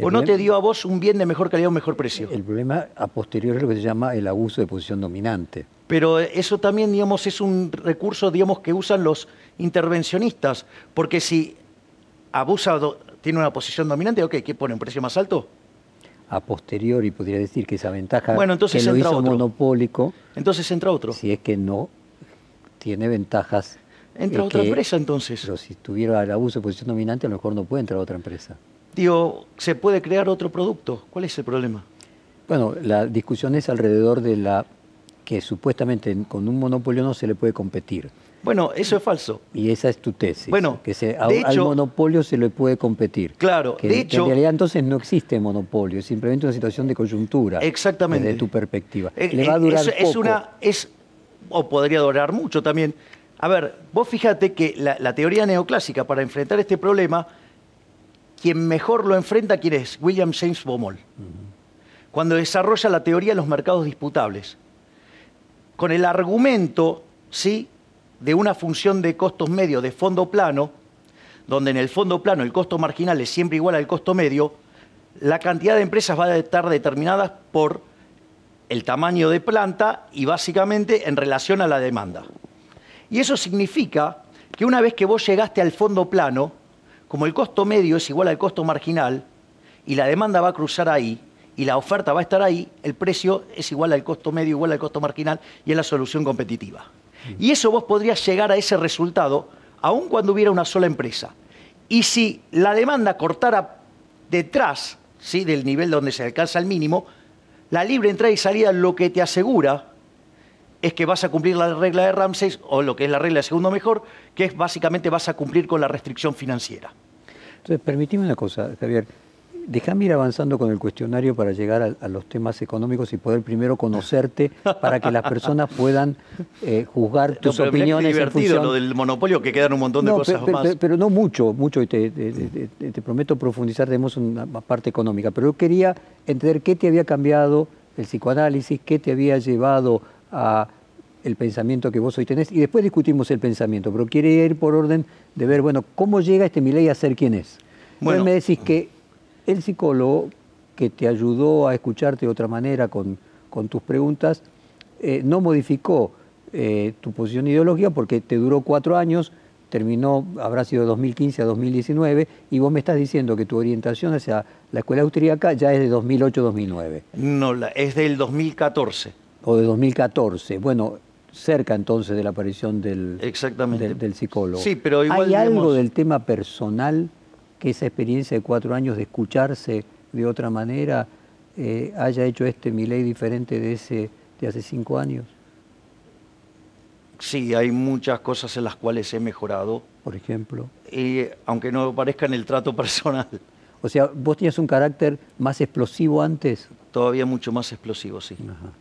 ¿O no te dio a vos un bien de mejor calidad o mejor precio? El problema a posteriori es lo que se llama el abuso de posición dominante. Pero eso también, digamos, es un recurso, digamos, que usan los intervencionistas. Porque si abusa, tiene una posición dominante, ok, ¿qué pone? ¿Un precio más alto? A posteriori podría decir que esa ventaja Bueno, entonces que lo entra hizo otro. monopólico, Entonces entra otro. si es que no tiene ventajas. Entra eh, otra que- empresa entonces. Pero si tuviera el abuso de posición dominante, a lo mejor no puede entrar otra empresa. Digo, se puede crear otro producto. ¿Cuál es el problema? Bueno, la discusión es alrededor de la que supuestamente con un monopolio no se le puede competir. Bueno, eso es falso. Y esa es tu tesis. Bueno, que se, al monopolio se le puede competir. Claro, que, de hecho. en realidad entonces no existe monopolio, es simplemente una situación de coyuntura. Exactamente. Desde tu perspectiva. Eh, le va a eh, durar es, poco. es una. Es, o podría durar mucho también. A ver, vos fíjate que la, la teoría neoclásica para enfrentar este problema, quien mejor lo enfrenta, ¿quién es? William James Baumol. Cuando desarrolla la teoría de los mercados disputables. Con el argumento, ¿sí? de una función de costos medios de fondo plano, donde en el fondo plano el costo marginal es siempre igual al costo medio, la cantidad de empresas va a estar determinada por el tamaño de planta y básicamente en relación a la demanda. Y eso significa que una vez que vos llegaste al fondo plano, como el costo medio es igual al costo marginal y la demanda va a cruzar ahí y la oferta va a estar ahí, el precio es igual al costo medio, igual al costo marginal y es la solución competitiva. Y eso vos podrías llegar a ese resultado aun cuando hubiera una sola empresa. Y si la demanda cortara detrás ¿sí? del nivel donde se alcanza el mínimo, la libre entrada y salida lo que te asegura es que vas a cumplir la regla de Ramsey, o lo que es la regla de segundo mejor, que es básicamente vas a cumplir con la restricción financiera. Entonces, permitime una cosa, Javier. Déjame ir avanzando con el cuestionario para llegar a, a, los temas económicos y poder primero conocerte para que las personas puedan eh, juzgar tus no, opiniones. Es divertido en función... lo del monopolio, que quedan un montón de cosas más. Pero, pero, no mucho, mucho, y te, te, te, te, prometo profundizar, tenemos una parte económica, pero yo quería entender qué te había cambiado el psicoanálisis, qué te había llevado a el pensamiento que vos hoy tenés, y después discutimos el pensamiento, pero quiere ir por orden de ver, bueno, cómo llega este Milei a ser quien es. Bueno, Entonces me decís que el psicólogo que te ayudó a escucharte de otra manera con, con tus preguntas, eh, no modificó eh, tu posición ideológica porque te duró cuatro años, terminó, habrá sido de 2015 a 2019, y vos me estás diciendo que tu orientación hacia la escuela austríaca ya es de 2008-2009. No, es del 2014. O de 2014. Bueno, cerca entonces de la aparición del, Exactamente. del, del psicólogo. Sí, pero igual, ¿Hay algo del tema personal que esa experiencia de cuatro años de escucharse de otra manera eh, haya hecho este Milei diferente de ese de hace cinco años? Sí, hay muchas cosas en las cuales he mejorado. Por ejemplo. Y, aunque no parezca en el trato personal. O sea, vos tenías un carácter más explosivo antes. Todavía mucho más explosivo, sí. Ajá.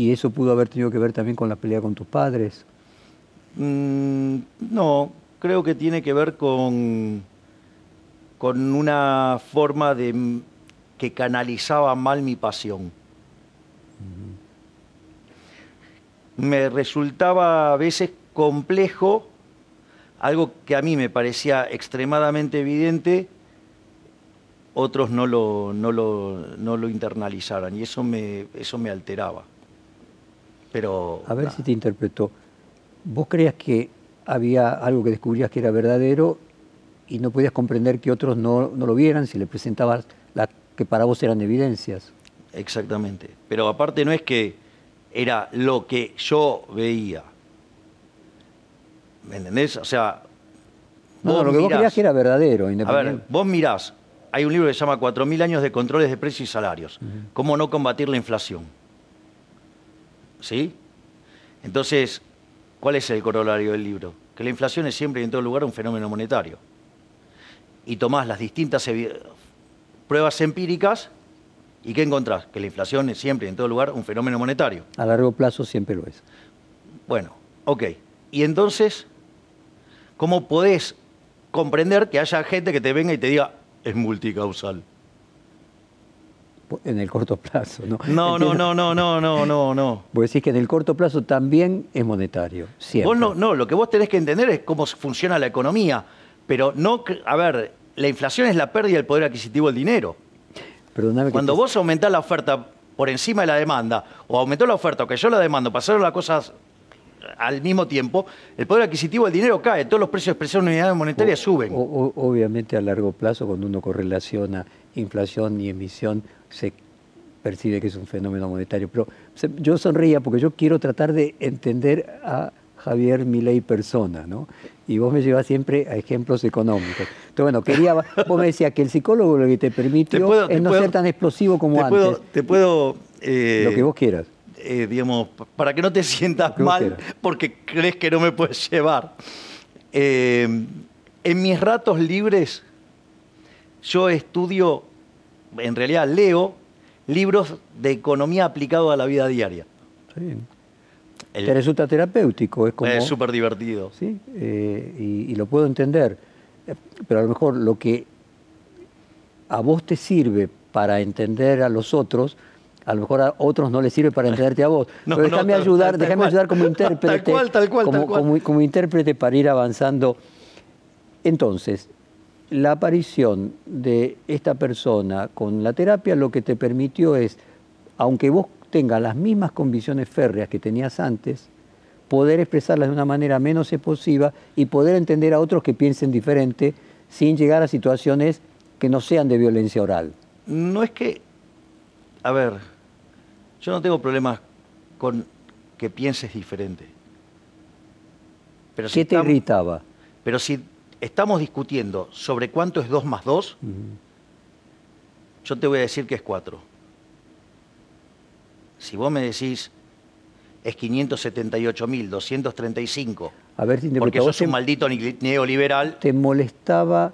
¿Y eso pudo haber tenido que ver también con la pelea con tus padres? Mm, no, creo que tiene que ver con, con una forma de que canalizaba mal mi pasión. Uh -huh. Me resultaba a veces complejo, algo que a mí me parecía extremadamente evidente, otros no lo, no lo, no lo internalizaran y eso me, eso me alteraba. Pero, a ver nah. si te interpretó. ¿Vos creías que había algo que descubrías que era verdadero y no podías comprender que otros no, no lo vieran si le presentabas las que para vos eran evidencias? Exactamente. Pero aparte no es que era lo que yo veía. ¿Me entendés? O sea. No, no lo que mirás, vos creías que era verdadero. A ver, vos mirás, hay un libro que se llama 4.000 años de controles de precios y salarios. Uh -huh. ¿Cómo no combatir la inflación? ¿Sí? Entonces, ¿cuál es el corolario del libro? Que la inflación es siempre y en todo lugar un fenómeno monetario. Y tomás las distintas pruebas empíricas y ¿qué encontrás? Que la inflación es siempre y en todo lugar un fenómeno monetario. A largo plazo siempre lo es. Bueno, ok. Y entonces, ¿cómo podés comprender que haya gente que te venga y te diga es multicausal? En el corto plazo, ¿no? No, no, no, no, no, no, no, no. Vos decís que en el corto plazo también es monetario, siempre. Vos no, no, lo que vos tenés que entender es cómo funciona la economía, pero no, a ver, la inflación es la pérdida del poder adquisitivo del dinero. Perdóname Cuando te... vos aumentás la oferta por encima de la demanda, o aumentó la oferta o cayó la demanda, pasaron las cosas al mismo tiempo, el poder adquisitivo del dinero cae, todos los precios de expresión de unidades monetarias suben. O, o, obviamente a largo plazo, cuando uno correlaciona inflación y emisión, se percibe que es un fenómeno monetario. Pero yo sonreía porque yo quiero tratar de entender a Javier Milei persona, ¿no? Y vos me llevas siempre a ejemplos económicos. Entonces, bueno, quería, vos me decías que el psicólogo lo que te permitió te puedo, es te no puedo, ser tan explosivo como te antes. Puedo, te puedo... Eh, lo que vos quieras. eh, digamos, para que no te sientas mal porque crees que no me puedes llevar. Eh, en mis ratos libres, yo estudio, en realidad leo libros de economía aplicado a la vida diaria. Sí. El- Te resulta terapéutico, es como... es súper divertido. Sí, eh, y, y lo puedo entender. Pero a lo mejor lo que a vos te sirve para entender a los otros, a lo mejor a otros no les sirve para entenderte a vos. No, Pero no, déjame tal- ayudar, tal- déjame cual. ayudar como Tal intérprete. cual, tal cual, como, tal cual. como- como intérprete para ir avanzando. Entonces, la aparición de esta persona con la terapia lo que te permitió es, aunque vos tengas las mismas convicciones férreas que tenías antes, poder expresarlas de una manera menos explosiva y poder entender a otros que piensen diferente sin llegar a situaciones que no sean de violencia oral. No es que, a ver, yo no tengo problemas con que pienses diferente. Pero si ¿Qué te irritaba? Pero si estamos discutiendo sobre cuánto es 2 más 2, yo te voy a decir que es 4. Si vos me decís es 578.235, A ver si te porque ¿a vos sos un maldito neoliberal, ¿Te molestaba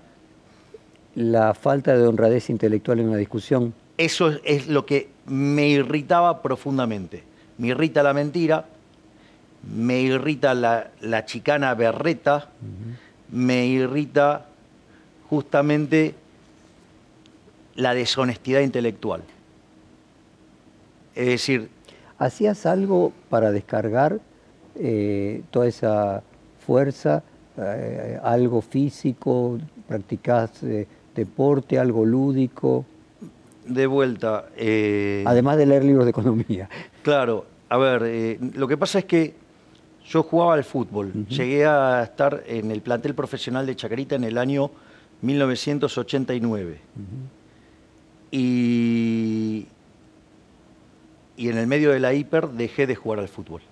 la falta de honradez intelectual en una discusión? Eso es, es lo que me irritaba profundamente. Me irrita la mentira, me irrita la, la chicana berreta, me irrita justamente la deshonestidad intelectual. Es decir, ¿Hacías algo para descargar eh, toda esa fuerza? Eh, ¿Algo físico? ¿Practicás eh, deporte? ¿Algo lúdico? de vuelta, Además de leer libros de economía. Claro, a ver, lo que pasa es que yo jugaba al fútbol. Llegué a estar en el plantel profesional de Chacarita en el año 1989. Y, y en el medio de la hiper dejé de jugar al fútbol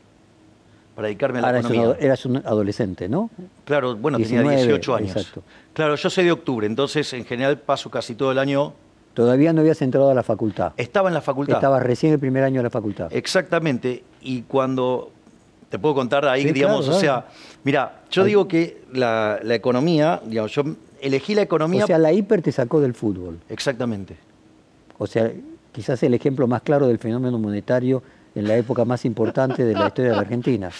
para dedicarme a la Ahora eras un, economía. eras un adolescente, ¿no? Claro, bueno, 19, tenía 18 años. exacto. Claro, yo soy de octubre, entonces en general paso casi todo el año. Todavía no habías entrado a la facultad. Estaba en la facultad. Estabas recién el primer año de la facultad. Exactamente. Y cuando te puedo contar ahí, Sí, digamos, claro, o sea, mira, yo digo que la, la economía, digamos, yo elegí la economía. O sea, la hiper te sacó del fútbol. Exactamente. O sea, quizás el ejemplo más claro del fenómeno monetario en la época más importante de la historia de la Argentina.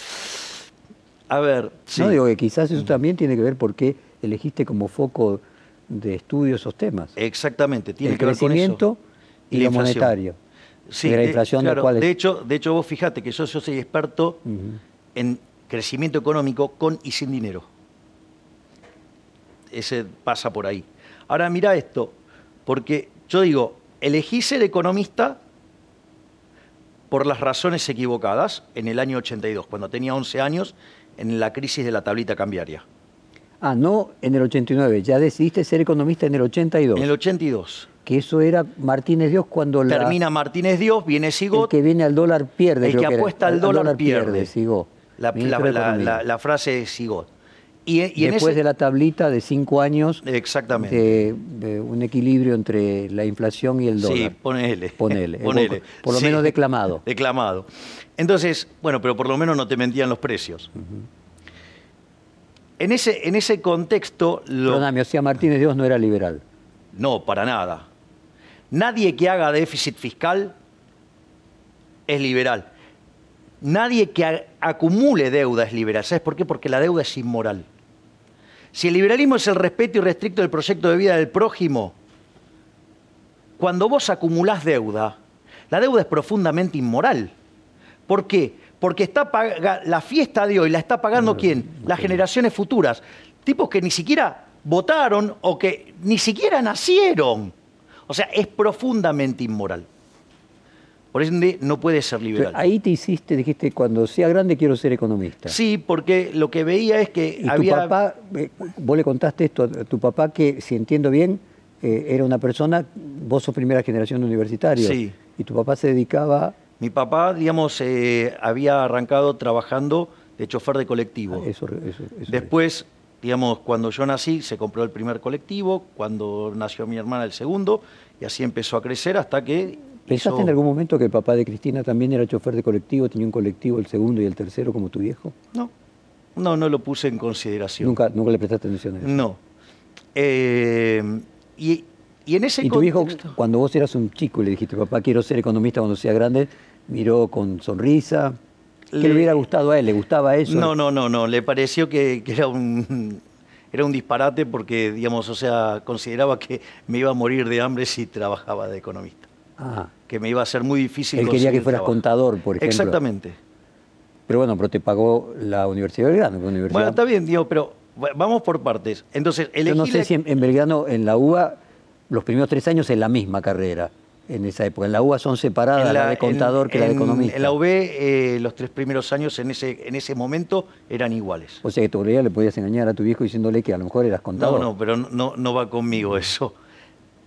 A ver, sí. No digo que quizás eso también tiene que ver por qué elegiste como foco de estudio esos temas. Exactamente, tiene el que ver con crecimiento eso. y, la lo inflación. monetario. Sí, de la de- inflación, claro, ¿cuál es? de hecho, de hecho vos fíjate que yo, yo soy experto en crecimiento económico con y sin dinero. Ese pasa por ahí. Ahora mira esto, porque yo digo, elegí ser economista por las razones equivocadas en el año 82, cuando tenía 11 años, en la crisis de la tablita cambiaria. Ah, no en el 89, ya decidiste ser economista en el 82. En el 82. Que eso era Martínez Dios cuando la- Termina Martínez Dios, viene el Sigot, que viene al dólar pierde. El creo que era. apuesta al dólar pierde. Sigo. la, la- la- la- la frase de Sigot. Y, y en Después ese- de la tablita de cinco años Exactamente. de, de un equilibrio entre la inflación y el dólar. Sí, ponele. Ponele. Ponele. Por lo Sí. menos declamado. Declamado. Entonces, bueno, pero por lo menos no te mentían los precios. en, ese, en ese contexto, lo- Perdóname, o sea, Martínez Dios no era liberal. no, para nada. Nadie que haga déficit fiscal es liberal. Nadie que acumule deuda es liberal. ¿Sabes por qué? Porque la deuda es inmoral. Si el liberalismo es el respeto irrestricto del proyecto de vida del prójimo, cuando vos acumulás deuda, la deuda es profundamente inmoral. ¿Por qué? Porque está la fiesta de hoy la está pagando quién? Las generaciones futuras. Tipos que ni siquiera votaron o que ni siquiera nacieron. O sea, es profundamente inmoral. Por ende, no puede ser liberal. Ahí te hiciste, dijiste, cuando sea grande quiero ser economista. Sí, porque lo que veía es que Y había... tu papá, eh, vos le contaste esto a tu papá que, si entiendo bien, eh, era una persona, vos sos primera generación de universitarios. Sí. Y tu papá se dedicaba Mi papá, digamos, eh, había arrancado trabajando de chofer de colectivo. a eso. eso- eso- Después, digamos, cuando yo nací, se compró el primer colectivo, cuando nació mi hermana el segundo, y así empezó a crecer hasta que ¿Pensaste en algún momento que el papá de Cristina también era chofer de colectivo, tenía un colectivo, el segundo y el tercero como tu viejo? No, no, no lo puse en consideración. Nunca, nunca le prestaste atención a eso. No. Eh, y, y en ese Y tu viejo, cuando vos eras un chico y le dijiste, papá, quiero ser economista cuando sea grande, miró con sonrisa. ¿Qué le, Le- hubiera gustado a él? ¿Le gustaba eso? No, no, no, no. Le pareció que, que era un era un disparate porque, digamos, o sea, consideraba que me iba a morir de hambre si trabajaba de economista. Ah, Que me iba a ser muy difícil. él quería que fueras trabajo. contador, por ejemplo. Exactamente. Pero bueno, pero te pagó la Universidad de Belgrano. universidad- Bueno, está bien, digo, pero va- vamos por partes. Entonces, Yo no sé la- si en, en Belgrano, en la UBA, los primeros tres años es la misma carrera en esa época. En la UBA son separadas en la, de contador en- que la de en- economista. En la UB, eh, los tres primeros años en ese, en ese momento eran iguales. O sea que todavía le podías engañar a tu viejo diciéndole que a lo mejor eras contador. No, no, pero no, no va conmigo eso.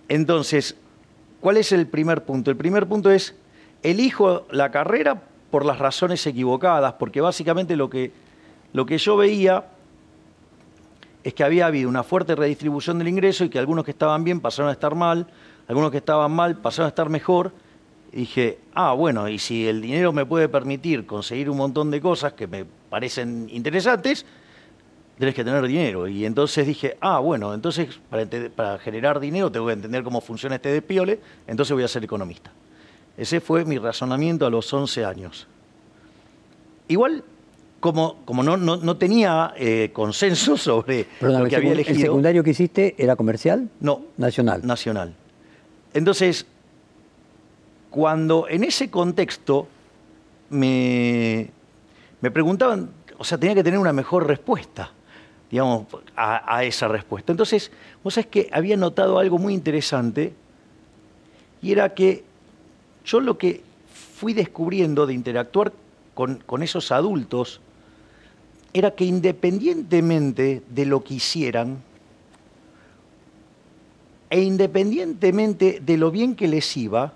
Entonces, ¿cuál es el primer punto? El primer punto es, elijo la carrera por las razones equivocadas, porque básicamente lo que, lo que yo veía es que había habido una fuerte redistribución del ingreso y que algunos que estaban bien pasaron a estar mal, algunos que estaban mal pasaron a estar mejor. Y dije, ah, bueno, y si el dinero me puede permitir conseguir un montón de cosas que me parecen interesantes, tenés que tener dinero. Y entonces dije, ah, bueno, entonces para, generar dinero tengo que entender cómo funciona este despiole, entonces voy a ser economista. Ese fue mi razonamiento a los 11 años. Igual, como, como no, no, no tenía eh, consenso sobre Perdóname, lo que había secu- el elegido, secundario que hiciste era comercial? no, Nacional. nacional. Entonces, cuando en ese contexto me, me preguntaban, o sea, tenía que tener una mejor respuesta, digamos, a, a esa respuesta. Entonces, vos sabés que había notado algo muy interesante, y era que yo lo que fui descubriendo de interactuar con, con esos adultos era que independientemente de lo que hicieran, e independientemente de lo bien que les iba,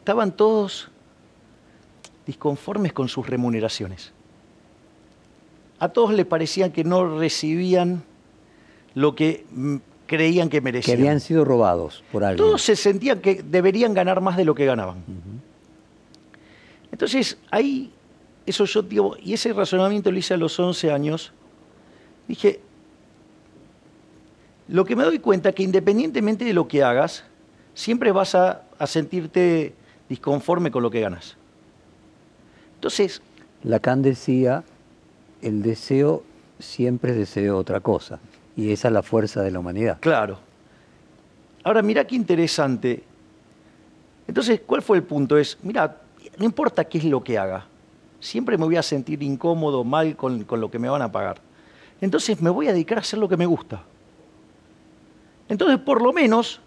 estaban todos disconformes con sus remuneraciones. A todos les parecía que no recibían lo que mm, creían que Que merecían. habían sido robados por alguien. Todos se sentían que deberían ganar más de lo que ganaban. Entonces, ahí, eso yo digo, y ese razonamiento lo hice a los 11 años, dije, lo que me doy cuenta que independientemente de lo que hagas, siempre vas a, a sentirte disconforme con lo que ganas. Entonces, Lacan decía, el deseo siempre es deseo de otra cosa. Y esa es la fuerza de la humanidad. Claro. Ahora, mira qué interesante. Entonces, ¿cuál fue el punto? Es, mira, no importa qué es lo que haga, siempre me voy a sentir incómodo, mal con, con lo que me van a pagar. Entonces, me voy a dedicar a hacer lo que me gusta. Entonces, por lo menos,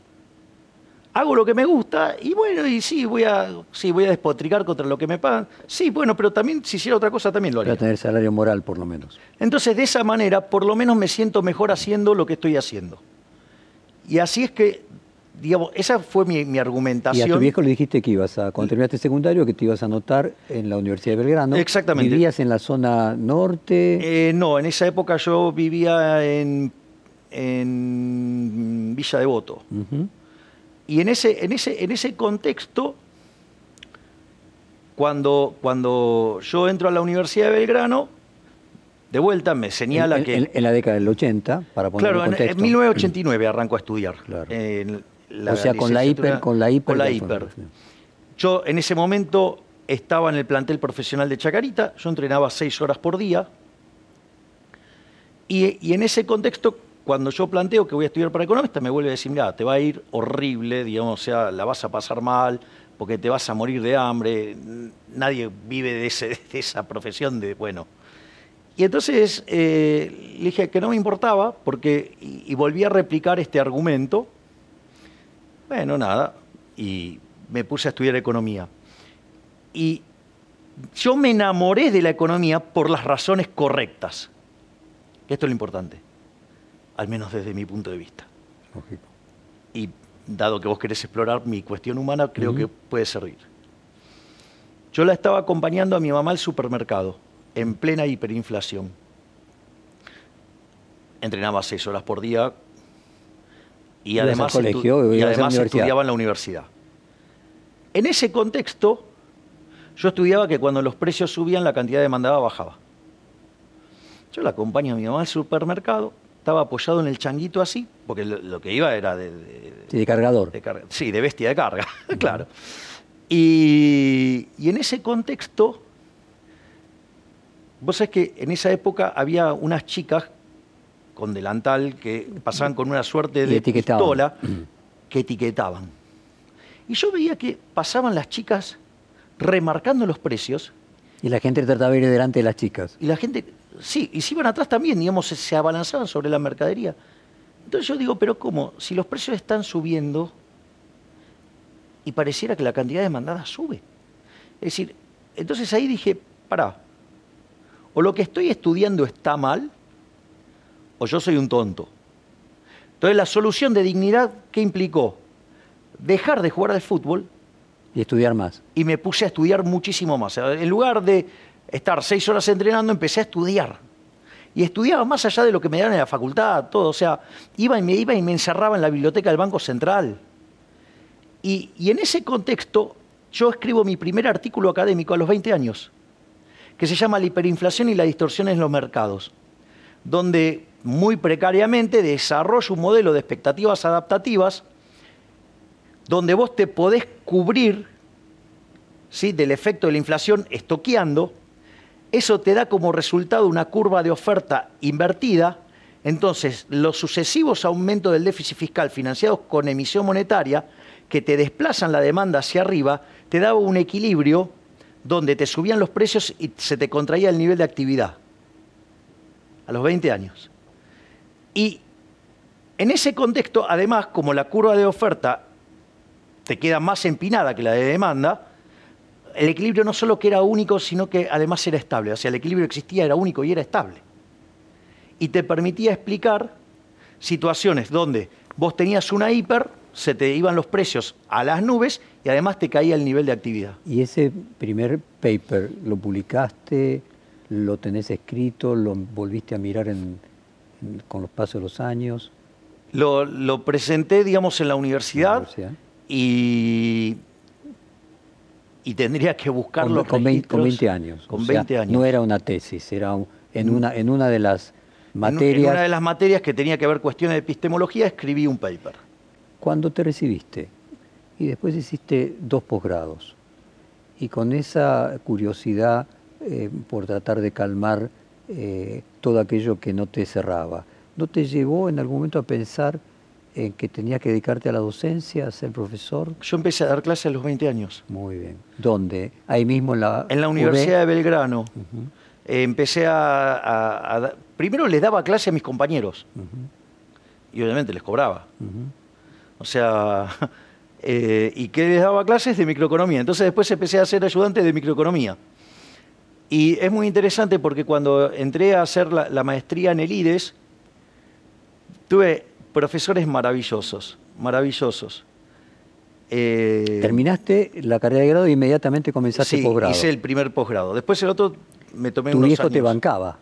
hago lo que me gusta y bueno, y sí, voy a, sí, voy a despotricar contra lo que me pagan. Sí, bueno, pero también si hiciera otra cosa también lo haría. Para tener salario moral, por lo menos. Entonces, de esa manera, por lo menos me siento mejor haciendo lo que estoy haciendo. Y así es que, digamos, esa fue mi, mi Y argumentación. a tu viejo le dijiste que ibas a, cuando terminaste secundario, que te ibas a anotar en la Universidad de Belgrano. Exactamente. ¿Vivías en la zona norte? Eh, no, en esa época yo vivía en, en Villa Devoto. Ujú. Y en ese, en ese, en ese contexto, cuando, cuando yo entro a la Universidad de Belgrano, de vuelta me señala en, que... en- en la década del 80, para poner Claro, en en, en contexto. 1989 arranco a estudiar. Claro. O sea, con la hiper, con la hiper. Con la hiper. Yo en ese momento estaba en el plantel profesional de Chacarita, yo entrenaba seis horas por día. Y, y en ese contexto, cuando yo planteo que voy a estudiar para economista, me vuelve a decir, mira, te va a ir horrible, digamos, o sea, la vas a pasar mal, porque te vas a morir de hambre, nadie vive de esa profesión de, bueno. Y entonces eh, le dije que no me importaba, porque, y, y volví a replicar este argumento. Bueno, nada, y me puse a estudiar economía. Y yo me enamoré de la economía por las razones correctas. Esto es lo importante, al menos desde mi punto de vista. Lógico. Y dado que vos querés explorar mi cuestión humana, creo que puede servir. Yo la estaba acompañando a mi mamá al supermercado, en plena hiperinflación. Entrenaba seis horas por día y además, colegio, y además estudiaba en la universidad. En ese contexto, yo estudiaba que cuando los precios subían, la cantidad demandada bajaba. Yo la acompaño a mi mamá al supermercado, estaba apoyado en el changuito así, porque lo, lo que iba era de, de- Sí, de cargador. de carga. Sí, de bestia de carga, claro. Y, y en ese contexto, vos sabés que en esa época había unas chicas con delantal que pasaban con una suerte de pistola que etiquetaban. Y yo veía que pasaban las chicas remarcando los precios Y la gente trataba de ir delante de las chicas. y la gente, sí, y si iban atrás también, digamos, se, se abalanzaban sobre la mercadería. Entonces yo digo, pero ¿cómo? Si los precios están subiendo y pareciera que la cantidad demandada sube. Es decir, entonces ahí dije, pará, o lo que estoy estudiando está mal, o yo soy un tonto. Entonces la solución de dignidad, ¿qué implicó? Dejar de jugar al fútbol Y estudiar más. y me puse a estudiar muchísimo más. En lugar de estar seis horas entrenando, empecé a estudiar. Y estudiaba más allá de lo que me daban en la facultad, todo. O sea, iba y me iba y me encerraba en la biblioteca del Banco Central. Y, y en ese contexto, yo escribo mi primer artículo académico a los 20 años, que se llama La hiperinflación y la distorsión en los mercados, donde muy precariamente desarrollo un modelo de expectativas adaptativas donde vos te podés cubrir ¿sí? del efecto de la inflación estoqueando, eso te da como resultado una curva de oferta invertida, entonces los sucesivos aumentos del déficit fiscal financiados con emisión monetaria, que te desplazan la demanda hacia arriba, te daba un equilibrio donde te subían los precios y se te contraía el nivel de actividad. A los 20 años. Y en ese contexto, además, como la curva de oferta te queda más empinada que la de demanda, el equilibrio no solo que era único, sino que además era estable. O sea, el equilibrio existía, era único y era estable. Y te permitía explicar situaciones donde vos tenías una hiper, se te iban los precios a las nubes y además te caía el nivel de actividad. Y ese primer paper, ¿lo publicaste? ¿Lo tenés escrito? ¿Lo volviste a mirar en- en- con los pasos de los años? Lo, lo presenté, digamos, en la universidad, universidad. y, y tendría que buscar Con, con 20, con registros. 20 años. Con o sea, 20 años. No era una tesis, era un- en, una, en una de las En- En, materias. una de las materias que tenía que ver cuestiones de epistemología, escribí un paper. Cuando te recibiste y después hiciste dos posgrados y con esa curiosidad eh, por tratar de calmar eh, todo aquello que no te cerraba, ¿no te llevó en algún momento a pensar en que tenías que dedicarte a la docencia, a ser profesor? Yo empecé a dar clases a los 20 años. Muy bien. ¿Dónde? Ahí mismo en la En la UB? Universidad de Belgrano. Eh, empecé a, a- Primero les daba clase a mis compañeros. Y obviamente les cobraba. O sea, eh, ¿y qué les daba clases? De microeconomía. Entonces después empecé a ser ayudante de microeconomía. Y es muy interesante porque cuando entré a hacer la, la maestría en el IDES, tuve profesores maravillosos, maravillosos. Eh, Terminaste la carrera de grado e inmediatamente comenzaste sí, posgrado. hice el primer posgrado. Después el otro me tomé Tu unos viejo te bancaba.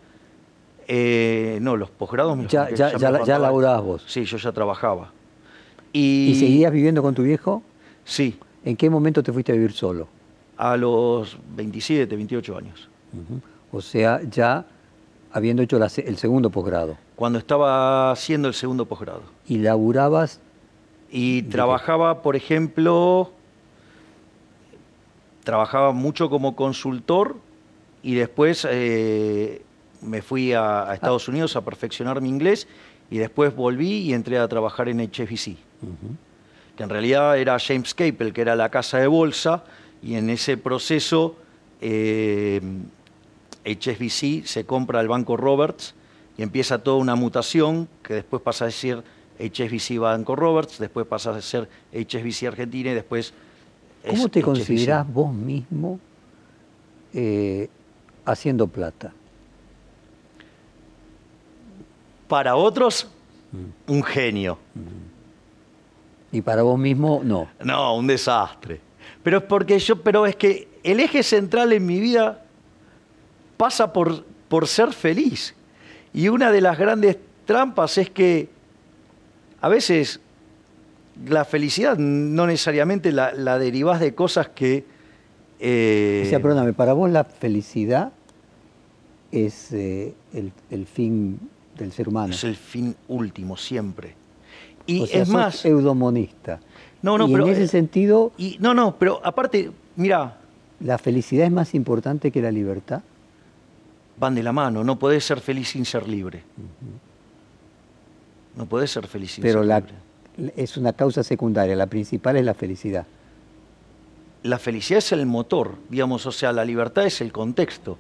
Eh, no, los posgrados me Ya- ya- ya ya laburabas vos. Sí, yo ya trabajaba. Y, ¿Y seguías viviendo con tu viejo? Sí, ¿En qué momento te fuiste a vivir solo? a los 27, 28 años. O sea, ya habiendo hecho la el segundo posgrado. Cuando estaba haciendo el segundo posgrado. Y laburabas, Y trabajaba, por ejemplo, trabajaba mucho como consultor y después eh, me fui a, a Estados Unidos a perfeccionar mi inglés y después volví y entré a trabajar en HSBC. Que en realidad era James Capel, que era la casa de bolsa, y en ese proceso eh, HSBC se compra al Banco Roberts y empieza toda una mutación que después pasa a ser HSBC Banco Roberts, después pasa a ser HSBC Argentina y después... es ¿cómo te HSBC. considerás vos mismo eh, haciendo plata? Para otros, Mm. un genio. Y para vos mismo, no. No, un desastre. Pero es porque yo, pero es que el eje central en mi vida pasa por, por ser feliz. Y una de las grandes trampas es que a veces la felicidad no necesariamente la, la derivás de cosas que... eh, O sea, perdóname, para vos la felicidad es eh, el, el fin del ser humano. es el fin último, siempre. Y o sea, es sos más... eudomonista. No, no, y pero, en ese eh, sentido, Y, no, no, pero aparte, mira, ¿la felicidad es más importante que la libertad? Van de la mano. No podés ser feliz sin ser libre. No podés ser feliz sin Pero ser la, libre. es una causa secundaria, la principal es la felicidad. La felicidad es el motor, digamos, o sea, la libertad es el contexto.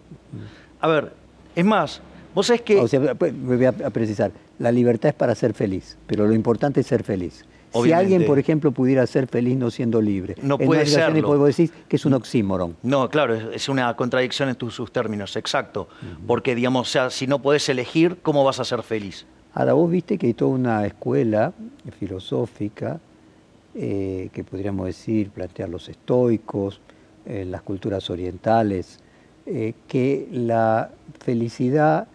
A ver, es más, vos sabés que... O sea, pues, me voy a precisar, la libertad es para ser feliz, pero lo importante es ser feliz. Si alguien, por ejemplo, pudiera ser feliz no siendo libre, No en puede situación serlo. en que es un oxímoron. No, claro, es, una contradicción en tus, sus términos, exacto. Porque, digamos, o sea, si no podés elegir, ¿cómo vas a ser feliz? Ahora, vos viste que hay toda una escuela filosófica eh, que podríamos decir, plantear los estoicos, eh, las culturas orientales, eh, que la felicidad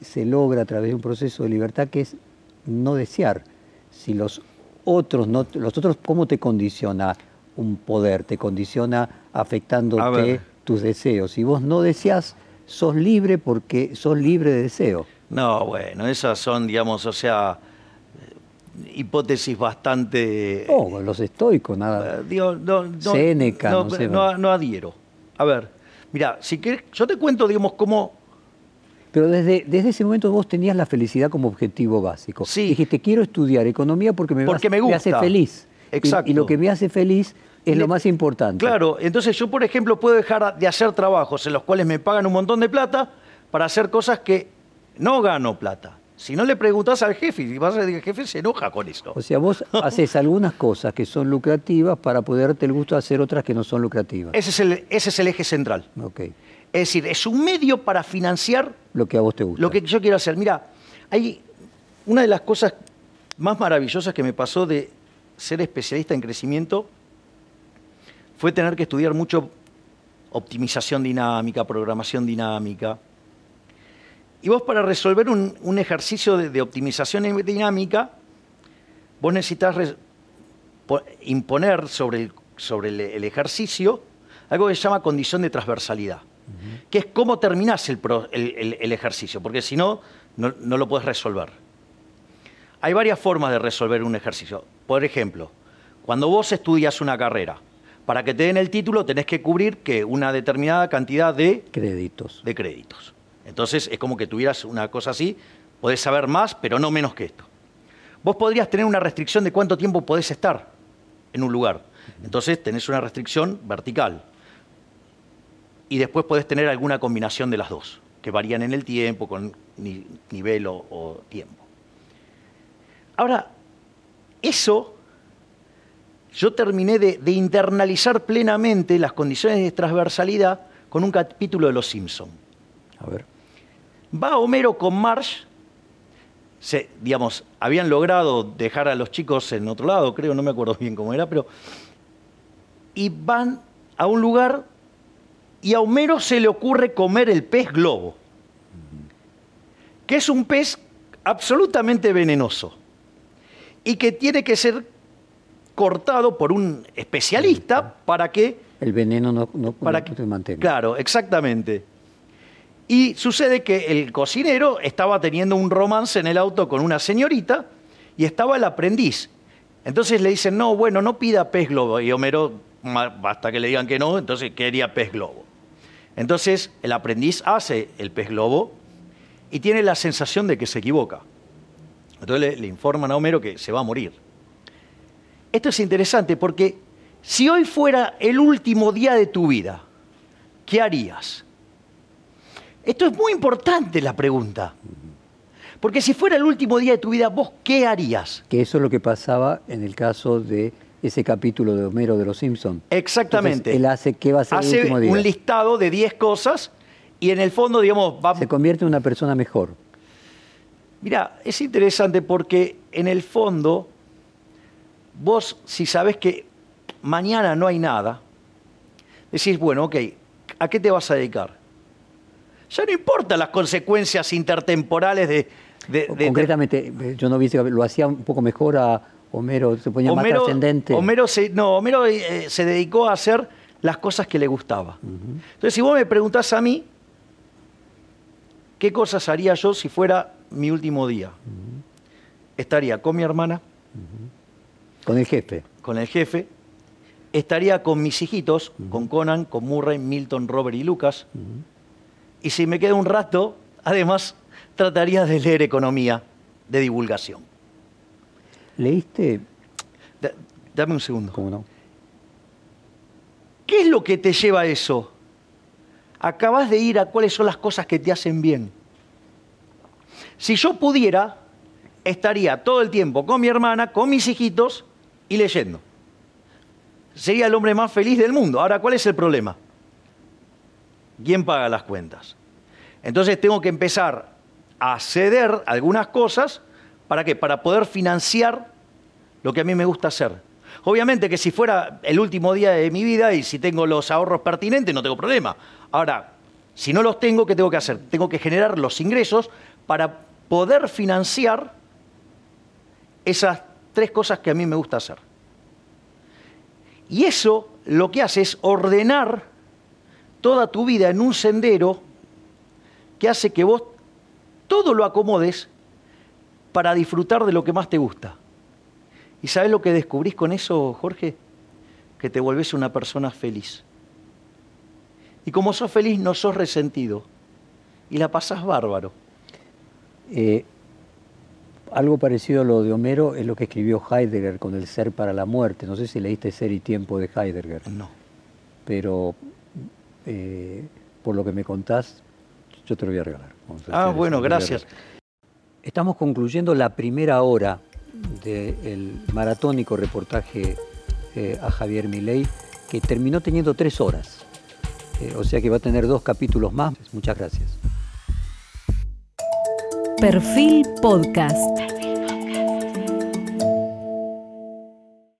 se logra a través de un proceso de libertad que es no desear. Si los otros, no, los otros, ¿cómo te condiciona un poder? Te condiciona afectándote tus deseos. Si vos no deseas, sos libre porque sos libre de deseo. No, bueno, esas son, digamos, o sea, eh, hipótesis bastante... Oh, los estoicos, nada. Eh, digo, no, no, Séneca, no, no sé. no- no adhiero. A ver, mira, si querés, yo te cuento, digamos, cómo... Pero desde, desde ese momento vos tenías la felicidad como objetivo básico. Sí. Dijiste, quiero estudiar economía porque me, Porque me hace feliz. Exacto. Y, lo que me hace feliz es Le- lo más importante. Claro, entonces yo, por ejemplo, puedo dejar de hacer trabajos en los cuales me pagan un montón de plata para hacer cosas que no gano plata. Si no le preguntas al jefe, y vas a decir, el jefe se enoja con eso. O sea, vos haces algunas cosas que son lucrativas para poder darte el gusto de hacer otras que no son lucrativas. Ese es el, ese es el eje central. Ok. Es decir, es un medio para financiar Lo que a vos te gusta. lo que yo quiero hacer. Mira, hay una de las cosas más maravillosas que me pasó de ser especialista en crecimiento fue tener que estudiar mucho optimización dinámica, programación dinámica. Y vos para resolver un, un ejercicio de, de optimización dinámica, vos necesitas imponer sobre, el, sobre el- el ejercicio algo que se llama condición de transversalidad, que es cómo terminás el, pro- el- el- el ejercicio, porque si no, no, no lo puedes resolver. Hay varias formas de resolver un ejercicio. Por ejemplo, cuando vos estudias una carrera, para que te den el título tenés que cubrir que una determinada cantidad de Créditos. de créditos. Entonces es como que tuvieras una cosa así, podés saber más, pero no menos que esto. Vos podrías tener una restricción de cuánto tiempo podés estar en un lugar. Entonces tenés una restricción vertical. Y después podés tener alguna combinación de las dos, que varían en el tiempo, con ni- nivel o, o tiempo. Ahora, eso yo terminé de, de internalizar plenamente las condiciones de transversalidad con un capítulo de Los Simpson. A ver. Va Homero con Marsh, se, digamos, habían logrado dejar a los chicos en otro lado, creo, no me acuerdo bien cómo era, pero... Y van a un lugar y a Homero se le ocurre comer el pez globo, que es un pez absolutamente venenoso y que tiene que ser cortado por un especialista para que El veneno no, no, para que te mantenga. Claro, exactamente. Y sucede que el cocinero estaba teniendo un romance en el auto con una señorita y estaba el aprendiz. Entonces le dicen, no, bueno, no pida pez globo. Y Homero, basta que le digan que no, entonces quería pez globo. Entonces el aprendiz hace el pez globo y tiene la sensación de que se equivoca. Entonces le, informan a Homero que se va a morir. Esto es interesante porque si hoy fuera el último día de tu vida, ¿qué harías? Esto es muy importante la pregunta. Porque si fuera el último día de tu vida, ¿vos qué harías? Que eso es lo que pasaba en el caso de ese capítulo de Homero de los Simpsons. Exactamente. él hace qué va a ser el último día. un listado de 10 cosas y en el fondo, digamos, va... Se convierte en una persona mejor. Mira, es interesante porque en el fondo, vos si sabés que mañana no hay nada, decís, bueno, ok, ¿a qué te vas a dedicar? Ya no importa las consecuencias intertemporales de... de- de- Concretamente, eh, yo no vi, lo hacía un poco mejor a Homero se ponía más trascendente. Homero, se, no, Homero eh, se dedicó a hacer las cosas que le gustaba. Entonces, si vos me preguntás a mí, ¿qué cosas haría yo si fuera mi último día? Estaría con mi hermana. Con el jefe. Con el jefe. Estaría con mis hijitos, con Conan, con Murray, Milton, Robert y Lucas. Y si me queda un rato, además, trataría de leer economía de divulgación. ¿Leíste? dame un segundo. ¿Cómo no? ¿Qué es lo que te lleva a eso? Acabas de ir a cuáles son las cosas que te hacen bien. Si yo pudiera, estaría todo el tiempo con mi hermana, con mis hijitos y leyendo. Sería el hombre más feliz del mundo. Ahora, ¿cuál es el problema? ¿Quién paga las cuentas? Entonces tengo que empezar a ceder algunas cosas. ¿Para qué? Para poder financiar lo que a mí me gusta hacer. Obviamente que si fuera el último día de mi vida y si tengo los ahorros pertinentes, no tengo problema. Ahora, si no los tengo, ¿qué tengo que hacer? Tengo que generar los ingresos para poder financiar esas tres cosas que a mí me gusta hacer. Y eso lo que hace es ordenar toda tu vida en un sendero que hace que vos todo lo acomodes para disfrutar de lo que más te gusta. ¿Y sabes lo que descubrís con eso, Jorge? Que te volvés una persona feliz. Y como sos feliz, no sos resentido. Y la pasás bárbaro. Eh, algo parecido a lo de Homero es lo que escribió Heidegger con el ser para la muerte. No sé si leíste Ser y Tiempo de Heidegger. No. Pero eh, por lo que me contás, yo te lo voy a regalar. ah, bueno, gracias. Estamos concluyendo la primera hora del maratónico reportaje eh, a Javier Milei, que terminó teniendo tres horas. Eh, o sea que va a tener dos capítulos más. Muchas gracias. Perfil Podcast.